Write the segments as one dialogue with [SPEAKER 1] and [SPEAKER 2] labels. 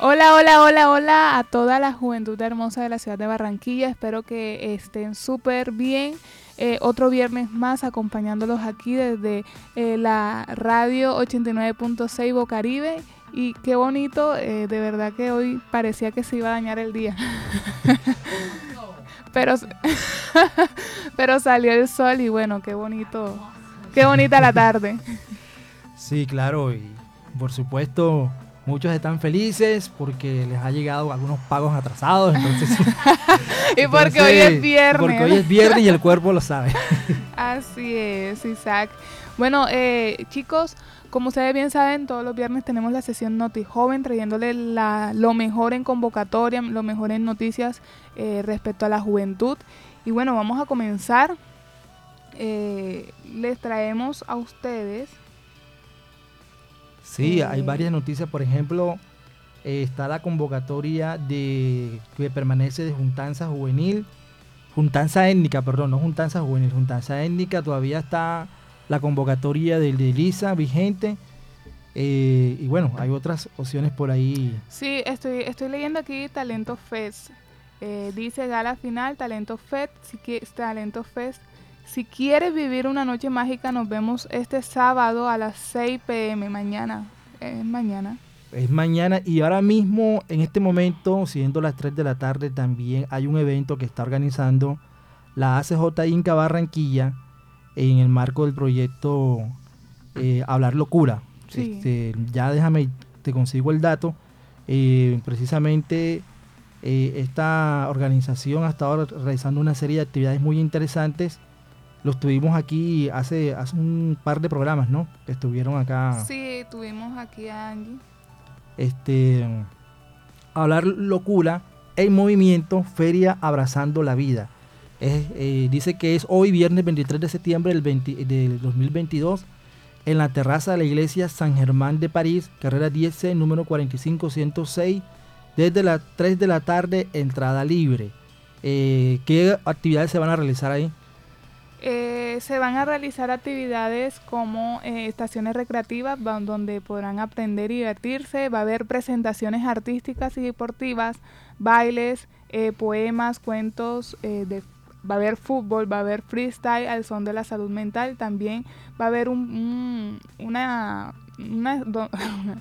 [SPEAKER 1] Hola, hola, hola, hola a toda la juventud hermosa de la ciudad de Barranquilla. Espero que estén súper bien. Eh, otro viernes más acompañándolos aquí desde eh, la radio 89.6 Bocaribe. Y qué bonito, eh, de verdad que hoy parecía que se iba a dañar el día. pero, pero salió el sol y bueno, qué bonito, qué bonita la tarde.
[SPEAKER 2] Sí, claro, y por supuesto Muchos están felices porque les ha llegado algunos pagos atrasados. Entonces,
[SPEAKER 1] y porque hoy es viernes.
[SPEAKER 2] Porque hoy es viernes y el cuerpo lo sabe.
[SPEAKER 1] Así es, Isaac. Bueno, eh, chicos, como ustedes bien saben, todos los viernes tenemos la sesión Noti Joven trayéndole la, lo mejor en convocatoria, lo mejor en noticias eh, respecto a la juventud. Y bueno, vamos a comenzar. Eh, les traemos a ustedes
[SPEAKER 2] Sí, hay varias noticias. Por ejemplo, eh, está la convocatoria de que permanece de juntanza juvenil, juntanza étnica, perdón, no juntanza juvenil, juntanza étnica. Todavía está la convocatoria del de Lisa vigente. Eh, y bueno, hay otras opciones por ahí.
[SPEAKER 1] Sí, estoy, estoy leyendo aquí Talento Fest. Eh, dice Gala Final, Talento Fest, si Talento Fest si quieres vivir una noche mágica, nos vemos este sábado a las 6 pm, mañana. Es mañana.
[SPEAKER 2] Es mañana y ahora mismo, en este momento, siendo las 3 de la tarde, también hay un evento que está organizando la ACJ Inca Barranquilla en el marco del proyecto eh, Hablar Locura. Este, ya déjame, te consigo el dato. Eh, precisamente eh, esta organización ha estado realizando una serie de actividades muy interesantes los tuvimos aquí hace, hace un par de programas, ¿no? Que estuvieron acá.
[SPEAKER 1] Sí, tuvimos aquí a Angie.
[SPEAKER 2] Este, hablar locura en movimiento, feria abrazando la vida. Eh, dice que es hoy viernes 23 de septiembre del, 2022 en la terraza de la iglesia San Germán de París, carrera 10C, número 45106, desde las 3 de la tarde, entrada libre. Eh, ¿Qué actividades se van a realizar ahí?
[SPEAKER 1] Eh, se van a realizar actividades como eh, estaciones recreativas donde podrán aprender y divertirse, va a haber presentaciones artísticas y deportivas, bailes, eh, poemas, cuentos, va a haber fútbol, va a haber freestyle al son de la salud mental, también va a haber un, una,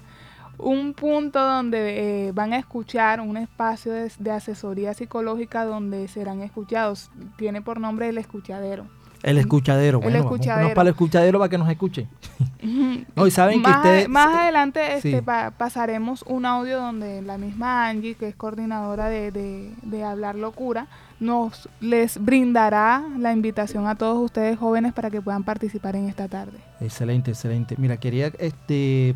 [SPEAKER 1] un punto donde van a escuchar, un espacio de, de asesoría psicológica donde serán escuchados, tiene por nombre el escuchadero.
[SPEAKER 2] El escuchadero, bueno, el escuchadero. para el escuchadero para que nos escuche.
[SPEAKER 1] Hoy saben más que ustedes... Más adelante este, pasaremos un audio donde la misma Angie, que es coordinadora de, de, Hablar Locura, nos les brindará la invitación a todos ustedes jóvenes para que puedan participar en esta tarde.
[SPEAKER 2] Excelente, excelente. Mira, quería este,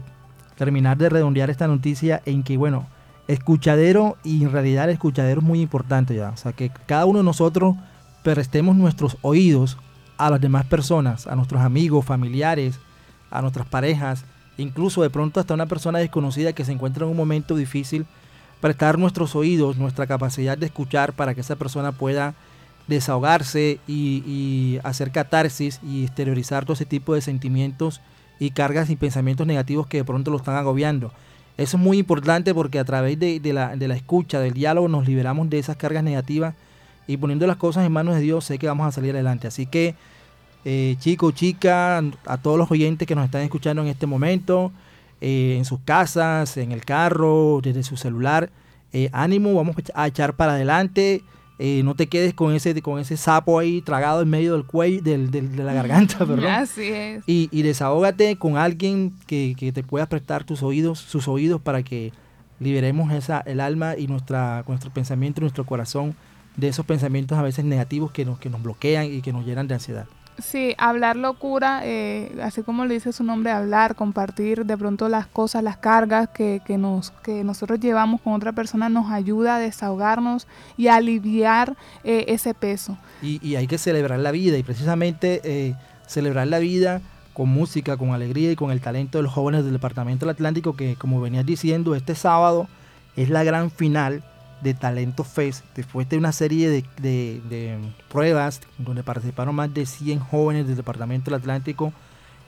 [SPEAKER 2] terminar de redondear esta noticia en que, bueno, escuchadero y en realidad el escuchadero es muy importante ya. O sea, que cada uno de nosotros prestemos nuestros oídos a las demás personas, a nuestros amigos, familiares, a nuestras parejas, incluso de pronto hasta una persona desconocida que se encuentra en un momento difícil, prestar nuestros oídos, nuestra capacidad de escuchar para que esa persona pueda desahogarse y, hacer catarsis y exteriorizar todo ese tipo de sentimientos y cargas y pensamientos negativos que de pronto lo están agobiando. Eso es muy importante porque a través de, la, de la escucha, del diálogo, nos liberamos de esas cargas negativas y poniendo las cosas en manos de Dios sé que vamos a salir adelante. Así que eh, chicos, chicas, a todos los oyentes que nos están escuchando en este momento, eh, en sus casas, en el carro, desde su celular, eh, ánimo, vamos a echar para adelante. no te quedes con ese, con ese sapo ahí tragado en medio del cuello, del, de la garganta, ¿verdad?
[SPEAKER 1] Así es.
[SPEAKER 2] Y, y desahógate con alguien que, que, te pueda prestar tus oídos, sus oídos para que liberemos esa, el alma y nuestra, nuestro pensamiento, nuestro corazón de esos pensamientos a veces negativos que nos, que nos bloquean y que nos llenan de ansiedad.
[SPEAKER 1] Sí, hablar locura, eh, así como le dice su nombre, hablar, compartir de pronto las cosas, las cargas que, que, nos, que nosotros llevamos con otra persona nos ayuda a desahogarnos y a aliviar eh, ese peso.
[SPEAKER 2] Y, y, hay que celebrar la vida y precisamente eh, celebrar la vida con música, con alegría y con el talento de los jóvenes del Departamento del Atlántico que como venías diciendo, este sábado es la gran final de Talento Fest, después de una serie de, pruebas donde participaron más de 100 jóvenes del Departamento del Atlántico,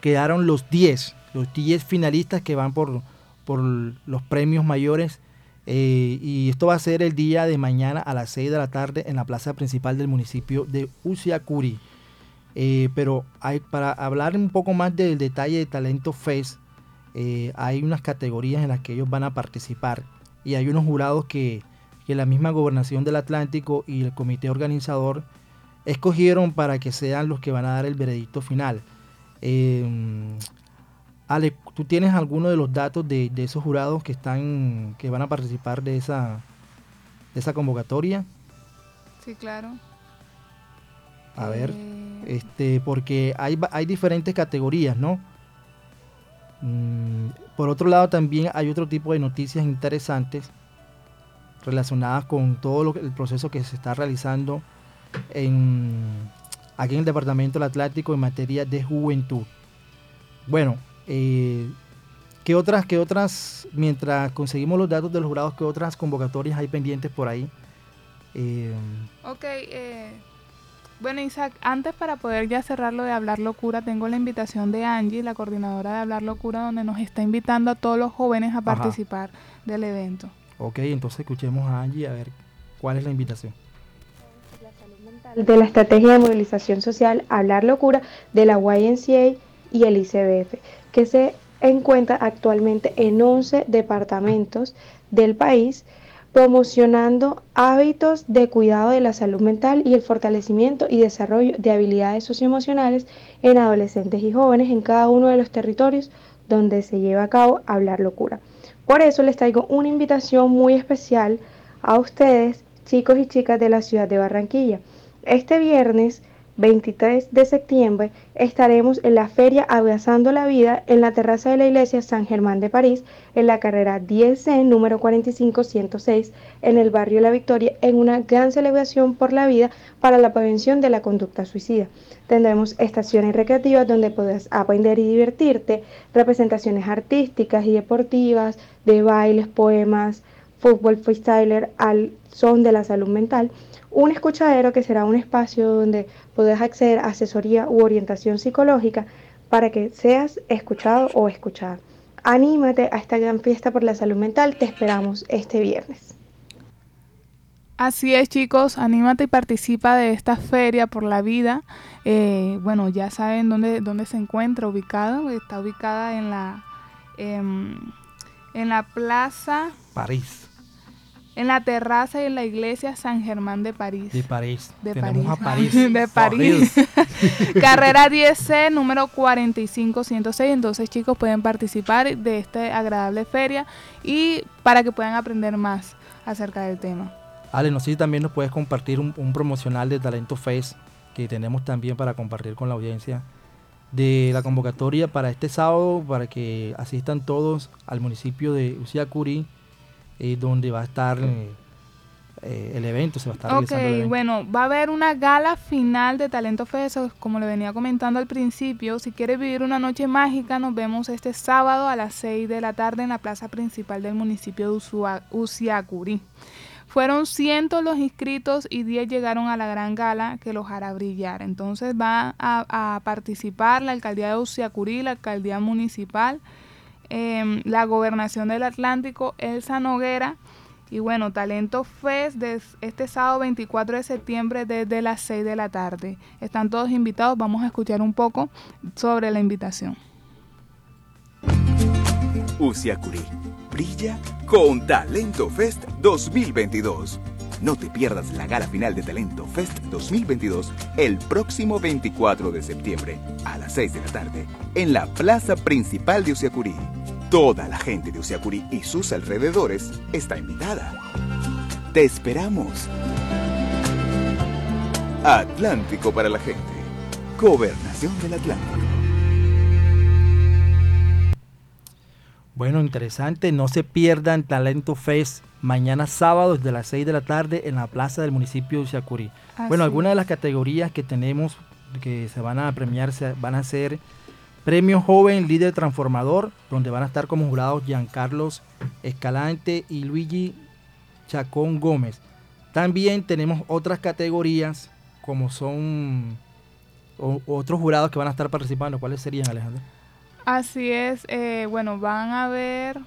[SPEAKER 2] quedaron los 10, los 10 finalistas que van por, por los premios mayores Eh, y esto va a ser el día de mañana a las 6 de la tarde en la plaza principal del municipio de Usiacuri. Eh, pero hay, para hablar un poco más del detalle de Talento Fest, eh, hay unas categorías en las que ellos van a participar y hay unos jurados que, que la misma gobernación del Atlántico y el comité organizador escogieron para que sean los que van a dar el veredicto final. Eh, Ale, ¿tú tienes alguno de los datos de, esos jurados que están que van a participar de esa de esa convocatoria?
[SPEAKER 1] Sí, claro.
[SPEAKER 2] A ver, eh, este, porque hay, hay diferentes categorías, ¿no? Mm, por otro lado, también hay otro tipo de noticias interesantes relacionadas con todo lo, el proceso que se está realizando en, aquí en el Departamento del Atlántico en materia de juventud. Bueno, eh, ¿qué otras, qué otras, mientras conseguimos los datos de los jurados, qué otras convocatorias hay pendientes por ahí?
[SPEAKER 1] Eh, ok, eh, bueno Isaac, antes para poder ya cerrarlo de Hablar Locura, tengo la invitación de Angie, la coordinadora de Hablar Locura, donde nos está invitando a todos los jóvenes a participar del evento.
[SPEAKER 2] Ok, entonces escuchemos a Angie a ver cuál es la invitación
[SPEAKER 3] de la estrategia de movilización social Hablar Locura de la YNCA y el ICBF, que se encuentra actualmente en 11 departamentos del país, promocionando hábitos de cuidado de la salud mental y el fortalecimiento y desarrollo de habilidades socioemocionales en adolescentes y jóvenes en cada uno de los territorios donde se lleva a cabo Hablar Locura. Por eso les traigo una invitación muy especial a ustedes, chicos y chicas de la ciudad de Barranquilla. Este viernes 23 de septiembre estaremos en la feria Abrazando la Vida en la terraza de la iglesia San Germán de París en la carrera 10C número 45106 en el barrio La Victoria en una gran celebración por la vida para la prevención de la conducta suicida. Tendremos estaciones recreativas donde podrás aprender y divertirte, representaciones artísticas y deportivas, de bailes, poemas, fútbol freestyler al son de la salud mental un escuchadero que será un espacio donde podrás acceder a asesoría u orientación psicológica para que seas escuchado o escuchada. Anímate a esta gran fiesta por la salud mental, te esperamos este viernes.
[SPEAKER 1] Así es chicos, anímate y participa de esta feria por la vida. Eh, bueno, ya saben dónde, dónde se encuentra ubicada, está ubicada en la, em, en la plaza
[SPEAKER 2] París.
[SPEAKER 1] En la terraza y en la iglesia San Germán de París.
[SPEAKER 2] De París.
[SPEAKER 1] De Tenemos París. a París. De París. Carrera 10C, número 45106. Entonces, chicos, pueden participar de esta agradable feria y para que puedan aprender más acerca del tema.
[SPEAKER 2] Ale, no sé si también nos puedes compartir un, promocional de Talento Face que tenemos también para compartir con la audiencia de la convocatoria para este sábado, para que asistan todos al municipio de Usiacurí donde va a estar eh, eh, el evento, se va a estar
[SPEAKER 1] Ok, bueno, va a haber una gala final de Talento Fest, como le venía comentando al principio. Si quieres vivir una noche mágica, nos vemos este sábado a las 6 de la tarde en la plaza principal del municipio de Usiacurí. Fueron cientos los inscritos y 10 llegaron a la gran gala que los hará brillar. Entonces va a, participar la alcaldía de Usiacurí, la alcaldía municipal, Em, la gobernación del Atlántico, Elsa Noguera. Y bueno, Talento Fest de este sábado 24 de septiembre desde las 6 de la tarde. Están todos invitados, vamos a escuchar un poco sobre la invitación.
[SPEAKER 4] Brilla con Talento Fest 2022. No te pierdas la gala final de Talento Fest 2022 el próximo 24 de septiembre a las 6 de la tarde en la plaza principal de Usiacurí. Toda la gente de Usiacurí y sus alrededores está invitada. Te esperamos. Atlántico para la gente. Gobernación del Atlántico.
[SPEAKER 2] Bueno, interesante. No se pierdan Talento Fest mañana sábado desde las 6 de la tarde en la plaza del municipio de Usiacurí. Bueno, algunas de las categorías que tenemos que se van a premiar van a ser Premio Joven Líder Transformador, donde van a estar como jurados Giancarlos Escalante y Luigi Chacón Gómez. También tenemos otras categorías como son otros jurados que van a estar participando. ¿Cuáles serían, Alejandro?
[SPEAKER 1] Así es. Eh, bueno, van a ver...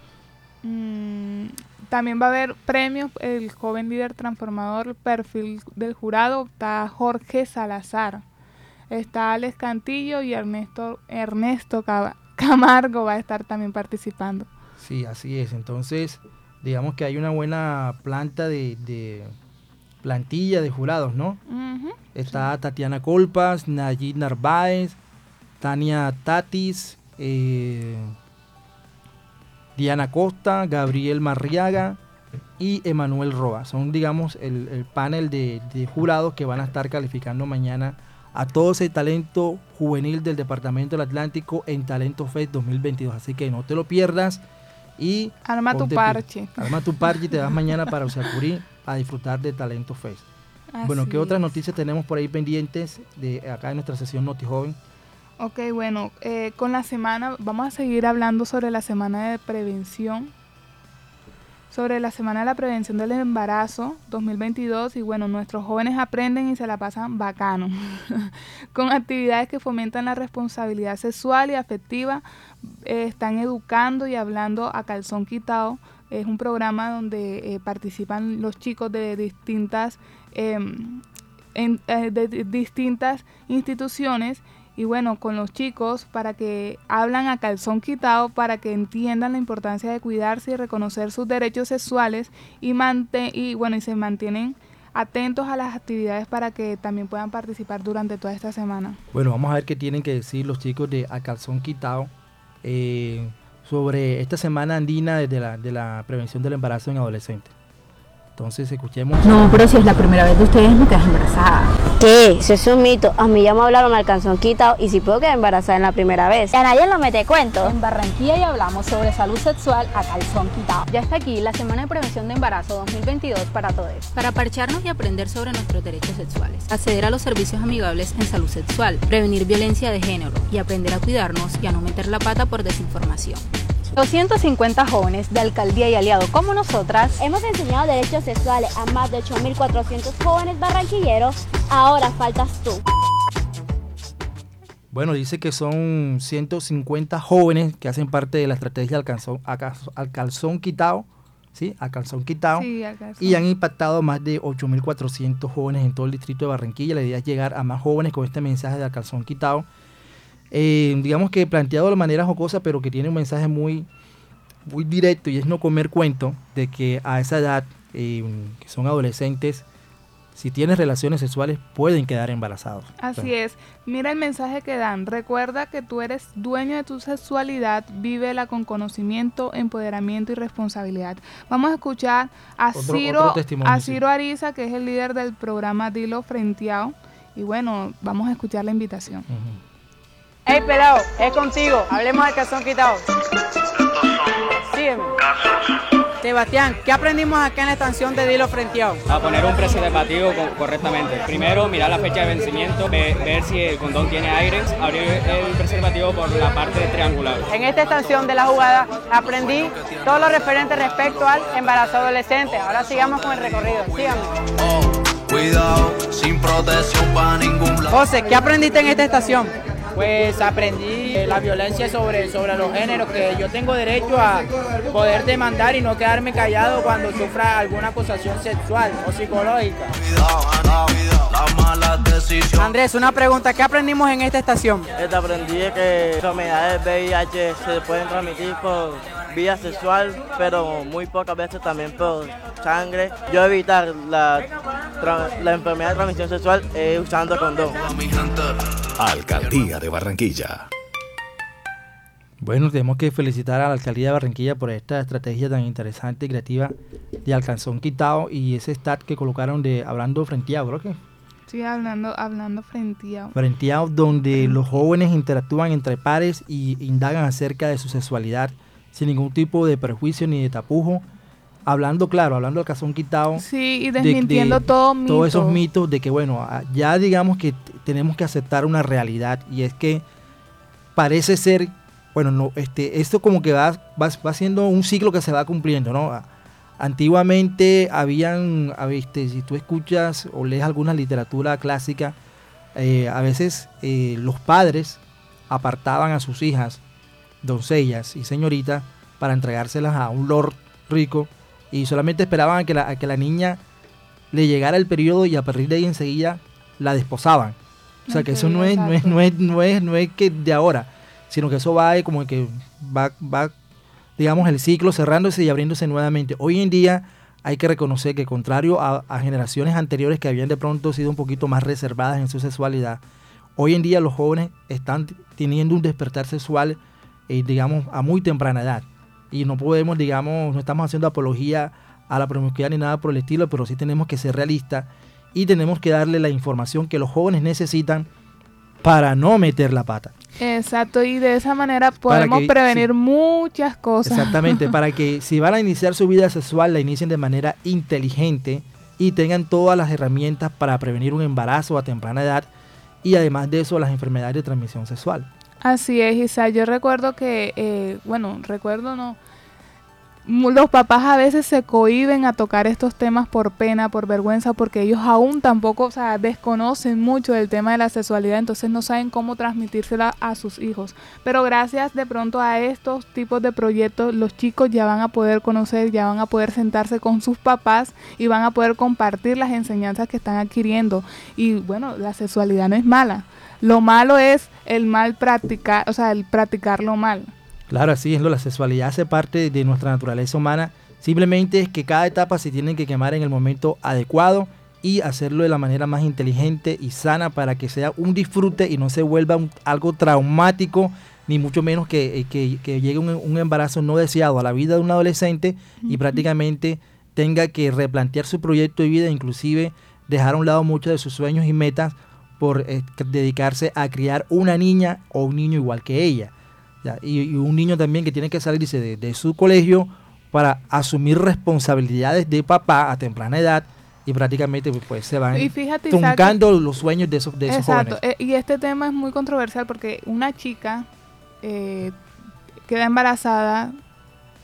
[SPEAKER 1] Mm, también va a haber premios, el joven líder transformador, el perfil del jurado, está Jorge Salazar, está Alex Cantillo y Ernesto, Ernesto Camargo va a estar también participando.
[SPEAKER 2] Sí, así es. Entonces, digamos que hay una buena planta de, plantilla de jurados, ¿no? Está Tatiana Colpas, Nayid Narváez, Tania Tatis, eh, Diana Costa, Gabriel Marriaga y Emanuel Roa. Son, digamos, el, panel de, jurados que van a estar calificando mañana a todo ese talento juvenil del Departamento del Atlántico en Talento Fest 2022. Así que no te lo pierdas y...
[SPEAKER 1] Arma tu parche.
[SPEAKER 2] Arma tu parche y te vas mañana para Usacurí a disfrutar de Talento Fest. bueno, ¿qué otras noticias tenemos por ahí pendientes de acá en nuestra sesión Noti Joven?
[SPEAKER 1] Ok, bueno, eh, con la semana, vamos a seguir hablando sobre la semana de prevención, sobre la semana de la prevención del embarazo 2022 y bueno, nuestros jóvenes aprenden y se la pasan bacano, con actividades que fomentan la responsabilidad sexual y afectiva, eh, están educando y hablando a calzón quitado, es un programa donde eh, participan los chicos de distintas, em, de distintas instituciones y bueno, con los chicos para que hablan a calzón quitado, para que entiendan la importancia de cuidarse y reconocer sus derechos sexuales y, y, bueno, y se mantienen atentos a las actividades para que también puedan participar durante toda esta semana.
[SPEAKER 2] Bueno, vamos a ver qué tienen que decir los chicos de A Calzón Quitado eh, sobre esta semana andina de la, de la prevención del embarazo en adolescentes. Entonces escuchemos.
[SPEAKER 5] No, pero si es la primera vez de ustedes, no quedas embarazada.
[SPEAKER 6] ¿Qué? Eso es un mito. A mí ya me hablaron, me alcanzó quitado y si puedo quedar embarazada en la primera vez.
[SPEAKER 7] A nadie lo mete cuento.
[SPEAKER 5] En Barranquilla ya hablamos sobre salud sexual a calzón quitado.
[SPEAKER 8] Ya está aquí la Semana de Prevención de Embarazo 2022 para todos.
[SPEAKER 9] Para parcharnos y aprender sobre nuestros derechos sexuales. Acceder a los servicios amigables en salud sexual. Prevenir violencia de género y aprender a cuidarnos y a no meter la pata por desinformación.
[SPEAKER 5] 250 jóvenes de alcaldía y aliado como nosotras
[SPEAKER 6] hemos enseñado derechos sexuales a más de 8.400 jóvenes barranquilleros. Ahora faltas tú.
[SPEAKER 2] Bueno, dice que son 150 jóvenes que hacen parte de la estrategia al calzón, al calzón quitado, ¿sí? Al calzón quitado. Y han impactado más de 8.400 jóvenes en todo el distrito de Barranquilla. La idea es llegar a más jóvenes con este mensaje de al calzón quitado eh, digamos que planteado de manera jocosa, pero que tiene un mensaje muy, muy directo y es no comer cuento de que a esa edad, eh, que son adolescentes, si tienes relaciones sexuales pueden quedar embarazados.
[SPEAKER 1] Así es. Mira el mensaje que dan. Recuerda que tú eres dueño de tu sexualidad, vívela con conocimiento, empoderamiento y responsabilidad. Vamos a escuchar a, Ciro, a Ciro Ariza, que es el líder del programa Dilo Frenteado. Y bueno, vamos a escuchar la invitación.
[SPEAKER 10] Hey pelado, es contigo. Hablemos del calzón quitado. Sígueme. Sebastián, ¿qué aprendimos acá en la estación de Dilo Frenteado?
[SPEAKER 11] A poner un preservativo correctamente. Primero, mirar la fecha de vencimiento, ver, si el condón tiene aire, abrir el preservativo por la parte triangular.
[SPEAKER 10] En esta estación de la jugada aprendí todo lo referente respecto al embarazo adolescente. Ahora sigamos con el recorrido. Síganme. Oh, cuidado, sin protección para ningún lado. José, ¿qué aprendiste en esta estación?
[SPEAKER 12] Pues aprendí la violencia sobre, sobre los géneros, que yo tengo derecho a poder demandar y no quedarme callado cuando sufra alguna acusación sexual o psicológica.
[SPEAKER 10] Andrés, una pregunta, ¿qué aprendimos en esta estación?
[SPEAKER 13] aprendí que enfermedades VIH se pueden transmitir por vía sexual, pero muy pocas veces también por sangre. Yo evitar la, la enfermedad de transmisión sexual es usando condón.
[SPEAKER 14] Alcaldía de Barranquilla.
[SPEAKER 2] Bueno, tenemos que felicitar a la Alcaldía de Barranquilla por esta estrategia tan interesante y creativa de Alcanzón Quitado y ese stat que colocaron de Hablando Frenteado, ¿lo que?
[SPEAKER 1] Sí, hablando, hablando Frenteado.
[SPEAKER 2] Frenteado, donde los jóvenes interactúan entre pares y indagan acerca de su sexualidad sin ningún tipo de prejuicio ni de tapujo. Hablando, claro, hablando del calzón quitado.
[SPEAKER 1] Sí, y desmintiendo todo mito.
[SPEAKER 2] Todos esos mitos de que, bueno, ya digamos que tenemos que aceptar una realidad y es que parece ser, bueno, no, este, esto como que va, va, siendo un ciclo que se va cumpliendo, ¿no? Antiguamente habían, este, si tú escuchas o lees alguna literatura clásica, eh, a veces eh, los padres apartaban a sus hijas, doncellas y señoritas, para entregárselas a un lord rico y solamente esperaban a que la, que la niña le llegara el periodo y a partir de ahí enseguida la desposaban. O sea que eso no es, no es, no es, no es, no es que de ahora, sino que eso va como que va, va, digamos, el ciclo cerrándose y abriéndose nuevamente. Hoy en día hay que reconocer que contrario a, generaciones anteriores que habían de pronto sido un poquito más reservadas en su sexualidad, hoy en día los jóvenes están teniendo un despertar sexual, eh, digamos, a muy temprana edad. Y no podemos, digamos, no estamos haciendo apología a la promiscuidad ni nada por el estilo, pero sí tenemos que ser realistas y tenemos que darle la información que los jóvenes necesitan para no meter la pata.
[SPEAKER 1] Exacto, y de esa manera podemos prevenir muchas cosas.
[SPEAKER 2] Exactamente, para que si van a iniciar su vida sexual, la inicien de manera inteligente y tengan todas las herramientas para prevenir un embarazo a temprana edad y además de eso las enfermedades de transmisión sexual.
[SPEAKER 1] Así es, Isa. Yo recuerdo que, eh, bueno, recuerdo no, los papás a veces se cohiben a tocar estos temas por pena, por vergüenza, porque ellos aún tampoco, o sea, desconocen mucho del tema de la sexualidad, entonces no saben cómo transmitírsela a sus hijos. Pero gracias de pronto a estos tipos de proyectos, los chicos ya van a poder conocer, ya van a poder sentarse con sus papás y van a poder compartir las enseñanzas que están adquiriendo. Y bueno, la sexualidad no es mala. Lo malo es el mal practicar, o sea, el practicarlo mal.
[SPEAKER 2] Claro, así es, la sexualidad hace parte de nuestra naturaleza humana. Simplemente es que cada etapa se tiene que quemar en el momento adecuado y hacerlo de la manera más inteligente y sana para que sea un disfrute y no se vuelva algo traumático, ni mucho menos que, eh, llegue un, embarazo no deseado a la vida de un adolescente y prácticamente tenga que replantear su proyecto de vida, inclusive dejar a un lado muchos de sus sueños y metas por eh, dedicarse a criar una niña o un niño igual que ella. Y, un niño también que tiene que salir de, de, su colegio para asumir responsabilidades de papá a temprana edad y prácticamente pues se van truncando los sueños de esos, de esos Exacto.
[SPEAKER 1] Eh, y este tema es muy controversial porque una chica eh, queda embarazada,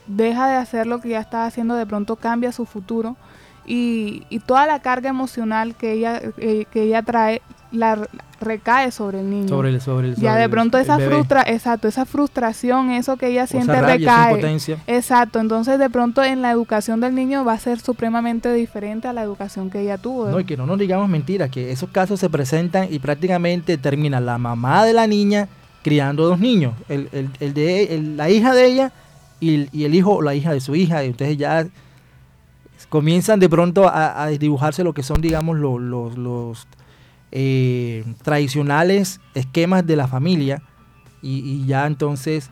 [SPEAKER 1] deja de hacer lo que ya está haciendo, de pronto cambia su futuro y, y toda la carga emocional que ella, eh, que ella trae la recae sobre el niño.
[SPEAKER 2] Sobre el, sobre el,
[SPEAKER 1] ya de pronto esa frustra, exacto, esa frustración, eso que ella siente recae. Exacto, entonces de pronto en la educación del niño va a ser supremamente diferente a la educación que ella tuvo.
[SPEAKER 2] No, y que no nos digamos mentiras, que esos casos se presentan y prácticamente termina la mamá de la niña criando dos niños, el, el, de la hija de ella y, y, el hijo o la hija de su hija, y ustedes ya comienzan de pronto a, a dibujarse lo que son, digamos, los, los eh, tradicionales esquemas de la familia y, ya entonces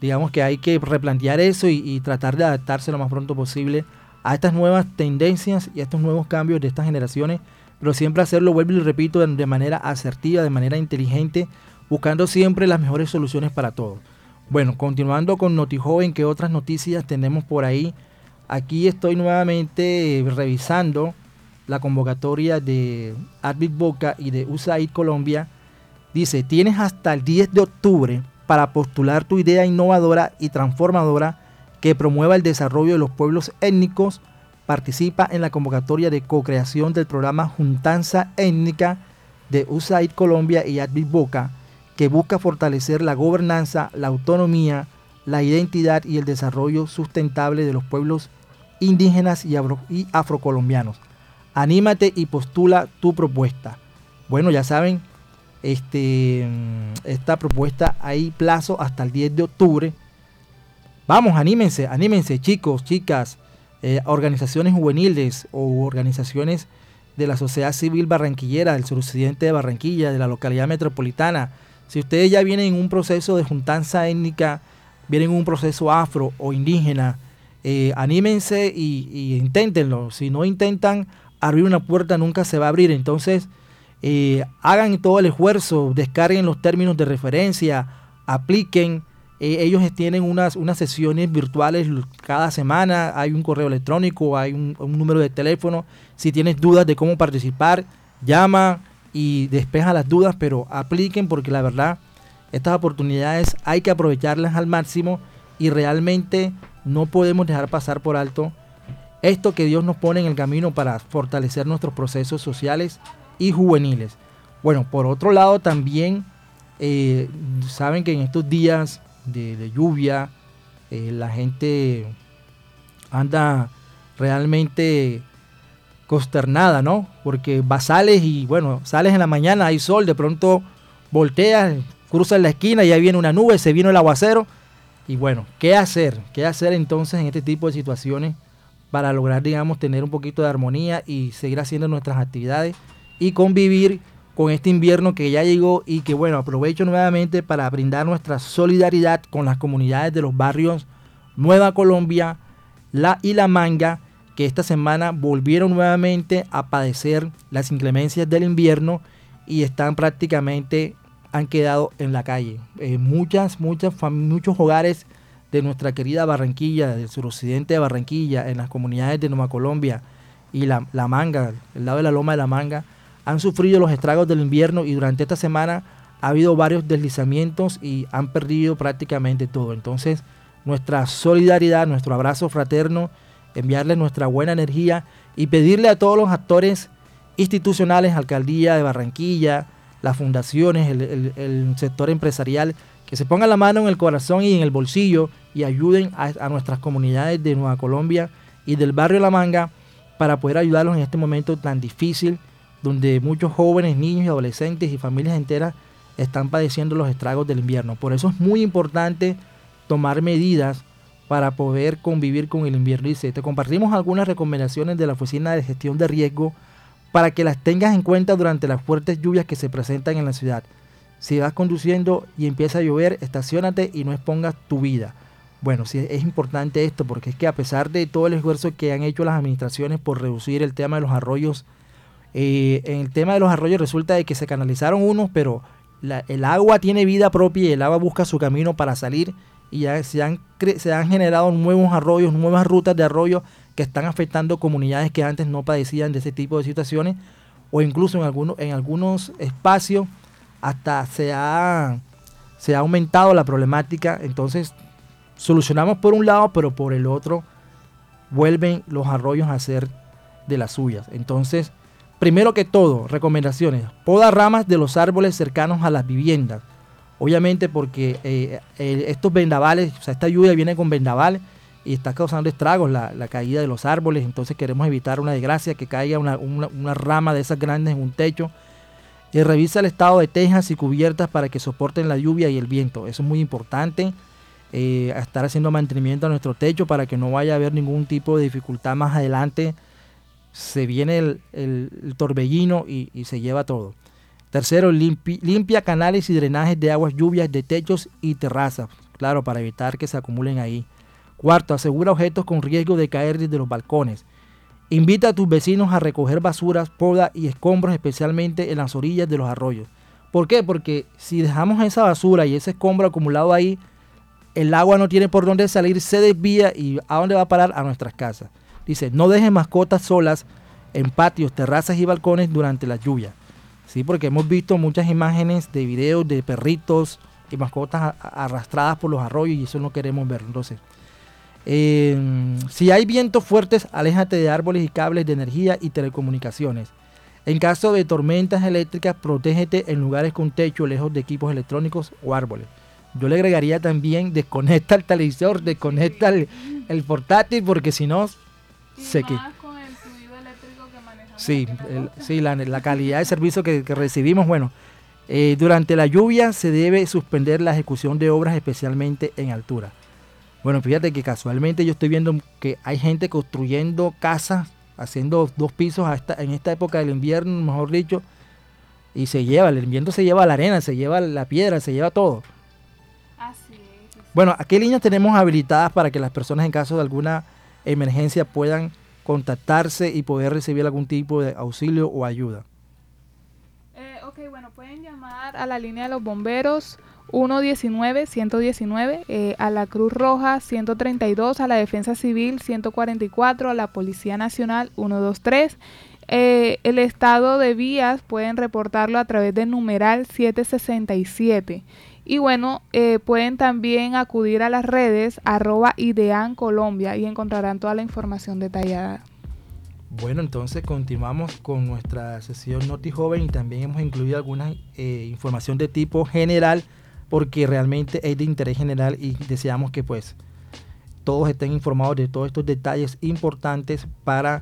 [SPEAKER 2] digamos que hay que replantear eso y, tratar de adaptarse lo más pronto posible a estas nuevas tendencias y a estos nuevos cambios de estas generaciones, pero siempre hacerlo, vuelvo y repito, de, manera asertiva, de manera inteligente, buscando siempre las mejores soluciones para todos. Bueno, continuando con NotiJoven, ¿qué otras noticias tenemos por ahí? Aquí estoy nuevamente revisando la convocatoria de Advit Boca y de USAID Colombia, dice, tienes hasta el 10 de octubre para postular tu idea innovadora y transformadora que promueva el desarrollo de los pueblos étnicos. Participa en la convocatoria de co-creación del programa Juntanza Étnica de USAID Colombia y Advit Boca, que busca fortalecer la gobernanza, la autonomía, la identidad y el desarrollo sustentable de los pueblos indígenas y, afrocolombianos anímate y postula tu propuesta. Bueno, ya saben, este, esta propuesta hay plazo hasta el 10 de octubre. Vamos, anímense, anímense chicos, chicas, eh, organizaciones juveniles o organizaciones de la sociedad civil barranquillera, del suroccidente de Barranquilla, de la localidad metropolitana. Si ustedes ya vienen en un proceso de juntanza étnica, vienen en un proceso afro o indígena, eh, anímense y, inténtenlo. Si no intentan, abrir una puerta nunca se va a abrir. Entonces, eh, hagan todo el esfuerzo, descarguen los términos de referencia, apliquen. Eh, ellos tienen unas, unas sesiones virtuales cada semana, hay un correo electrónico, hay un, número de teléfono. Si tienes dudas de cómo participar, llama y despeja las dudas, pero apliquen porque la verdad, estas oportunidades hay que aprovecharlas al máximo y realmente no podemos dejar pasar por alto esto que Dios nos pone en el camino para fortalecer nuestros procesos sociales y juveniles. Bueno, por otro lado también eh, saben que en estos días de, lluvia eh, la gente anda realmente consternada, ¿no? Porque vas, sales y bueno, sales en la mañana, hay sol, de pronto volteas, cruzas la esquina y ahí viene una nube, se vino el aguacero. Y bueno, ¿qué hacer? ¿Qué hacer entonces en este tipo de situaciones para lograr, digamos, tener un poquito de armonía y seguir haciendo nuestras actividades y convivir con este invierno que ya llegó y que bueno, aprovecho nuevamente para brindar nuestra solidaridad con las comunidades de los barrios Nueva Colombia la, y La Manga, que esta semana volvieron nuevamente a padecer las inclemencias del invierno y están prácticamente, han quedado en la calle. Eh, muchas, muchas, muchos hogares de nuestra querida Barranquilla, del suroccidente de Barranquilla, en las comunidades de Nueva Colombia y la, la Manga, el lado de la Loma de la Manga, han sufrido los estragos del invierno y durante esta semana ha habido varios deslizamientos y han perdido prácticamente todo. Entonces, nuestra solidaridad, nuestro abrazo fraterno, enviarles nuestra buena energía y pedirle a todos los actores institucionales, alcaldía de Barranquilla, las fundaciones, el, sector empresarial, que se pongan la mano en el corazón y en el bolsillo y ayuden a, nuestras comunidades de Nueva Colombia y del barrio La Manga para poder ayudarlos en este momento tan difícil donde muchos jóvenes, niños y adolescentes y familias enteras están padeciendo los estragos del invierno. Por eso es muy importante tomar medidas para poder convivir con el invierno. Dice, te compartimos algunas recomendaciones de la Oficina de Gestión de Riesgo para que las tengas en cuenta durante las fuertes lluvias que se presentan en la ciudad. Si vas conduciendo y empieza a llover, estacionate y no expongas tu vida. Bueno, sí es importante esto porque es que a pesar de todo el esfuerzo que han hecho las administraciones por reducir el tema de los arroyos eh, en el tema de los arroyos resulta de que se canalizaron unos, pero el agua tiene vida propia y el agua busca su camino para salir y ya se han, se han generado nuevos arroyos, nuevas rutas de arroyos que están afectando comunidades que antes no padecían de ese tipo de situaciones o incluso en algunos, en algunos espacios hasta se ha, se ha aumentado la problemática. Entonces solucionamos por un lado, pero por el otro vuelven los arroyos a ser de las suyas. Entonces, Primero que todo, recomendaciones. Poda ramas de los árboles cercanos a las viviendas. Obviamente porque eh, estos vendavales, o sea, esta lluvia viene con vendavales y está causando estragos la, caída de los árboles. Entonces queremos evitar una desgracia, que caiga una, rama de esas grandes en un techo. Y revisa el estado de tejas y cubiertas para que soporten la lluvia y el viento. Eso es muy importante. Eh, estar haciendo mantenimiento a nuestro techo para que no vaya a haber ningún tipo de dificultad más adelante se viene el, torbellino y, se lleva todo. Tercero, limpia canales y drenajes de aguas lluvias de techos y terrazas, claro, para evitar que se acumulen ahí. Cuarto, asegura objetos con riesgo de caer desde los balcones. Invita a tus vecinos a recoger basuras, poda y escombros, especialmente en las orillas de los arroyos. ¿Por qué? Porque si dejamos esa basura y ese escombro acumulado ahí, el agua no tiene por dónde salir, se desvía y ¿a dónde va a parar? A nuestras casas. Dice, no deje mascotas solas en patios, terrazas y balcones durante la lluvia. Sí, porque hemos visto muchas imágenes de videos de perritos y mascotas arrastradas por los arroyos y eso no queremos ver. Entonces, em, si hay vientos fuertes, aléjate de árboles y cables de energía y telecomunicaciones. En caso de tormentas eléctricas, protégete en lugares con techo lejos de equipos electrónicos o árboles. Yo le agregaría también desconecta el televisor, desconecta el, el portátil, porque si no, sé que... Sí, sí la, calidad de servicio que, recibimos, bueno, eh, durante la lluvia se debe suspender la ejecución de obras especialmente en altura. Bueno, fíjate que casualmente yo estoy viendo que hay gente construyendo casas, haciendo dos pisos en esta época del invierno, mejor dicho, y se lleva, el invierno se lleva la arena, se lleva la piedra, se lleva todo. Así es. Bueno, ¿a qué líneas tenemos habilitadas para que las personas en caso de alguna emergencia puedan contactarse y poder recibir algún tipo de auxilio o ayuda?
[SPEAKER 1] Eh, ok, bueno, pueden llamar a la línea de los bomberos 119-119, eh, a la Cruz Roja 132, a la Defensa Civil 144, a la Policía Nacional 123. Eh, el estado de vías pueden reportarlo a través del numeral 767. Y bueno, eh, pueden también acudir a las redes arroba Idean Colombia y encontrarán toda la información detallada.
[SPEAKER 2] Bueno, entonces continuamos con nuestra sesión Noti Joven y también hemos incluido alguna eh, información de tipo general porque realmente es de interés general y deseamos que pues todos estén informados de todos estos detalles importantes para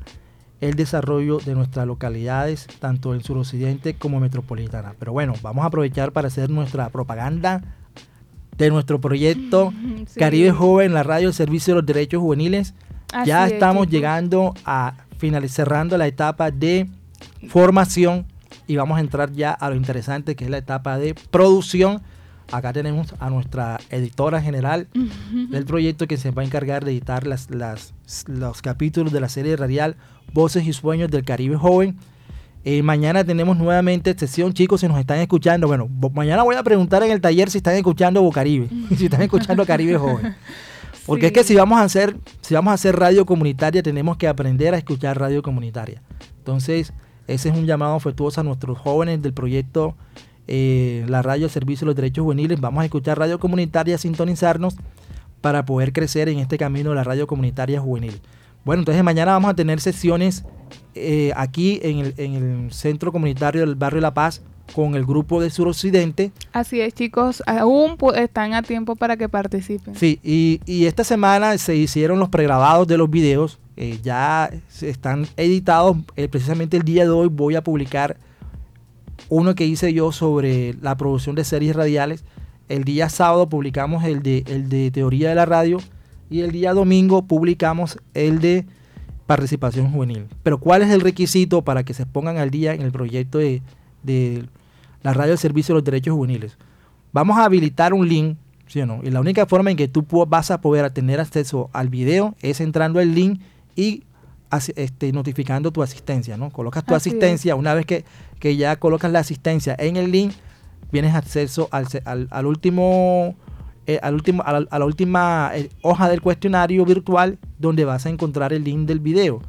[SPEAKER 2] el desarrollo de nuestras localidades, tanto en suroccidente como metropolitana. Pero bueno, vamos a aprovechar para hacer nuestra propaganda de nuestro proyecto Caribe Joven, la radio del Servicio de los Derechos Juveniles. ya estamos llegando a finalizar, cerrando la etapa de formación y vamos a entrar ya a lo interesante que es la etapa de producción. Acá tenemos a nuestra editora general del proyecto que se va a encargar de editar las, los capítulos de la serie radial Voces y Sueños del Caribe Joven. Eh, mañana tenemos nuevamente sesión, chicos, si nos están escuchando. Bueno, mañana voy a preguntar en el taller si están escuchando Bocaribe, si están escuchando Caribe Joven. Porque es que si vamos a hacer, si vamos a hacer radio comunitaria, tenemos que aprender a escuchar radio comunitaria. Entonces, ese es un llamado afectuoso a nuestros jóvenes del proyecto eh, La Radio al Servicio de los Derechos Juveniles. Vamos a escuchar radio comunitaria, sintonizarnos para poder crecer en este camino de la radio comunitaria juvenil. Bueno, entonces mañana vamos a tener sesiones eh, aquí en el, en el, centro comunitario del barrio La Paz con el grupo de suroccidente.
[SPEAKER 1] Así es, chicos, aún están a tiempo para que participen.
[SPEAKER 2] Sí, y, y esta semana se hicieron los pregrabados de los videos, eh, ya están editados, eh, precisamente el día de hoy voy a publicar uno que hice yo sobre la producción de series radiales. El día sábado publicamos el de, de teoría de la radio y el día domingo publicamos el de participación juvenil. Pero ¿cuál es el requisito para que se pongan al día en el proyecto de, la radio del servicio de los derechos juveniles? Vamos a habilitar un link, ¿sí o no? Y la única forma en que tú vas a poder tener acceso al video es entrando al link y este, notificando tu asistencia, ¿no? Colocas tu asistencia, una vez que, que, ya colocas la asistencia en el link, vienes acceso al, al, al último eh, al último, a, la, última eh, hoja del cuestionario virtual donde vas a encontrar el link del video.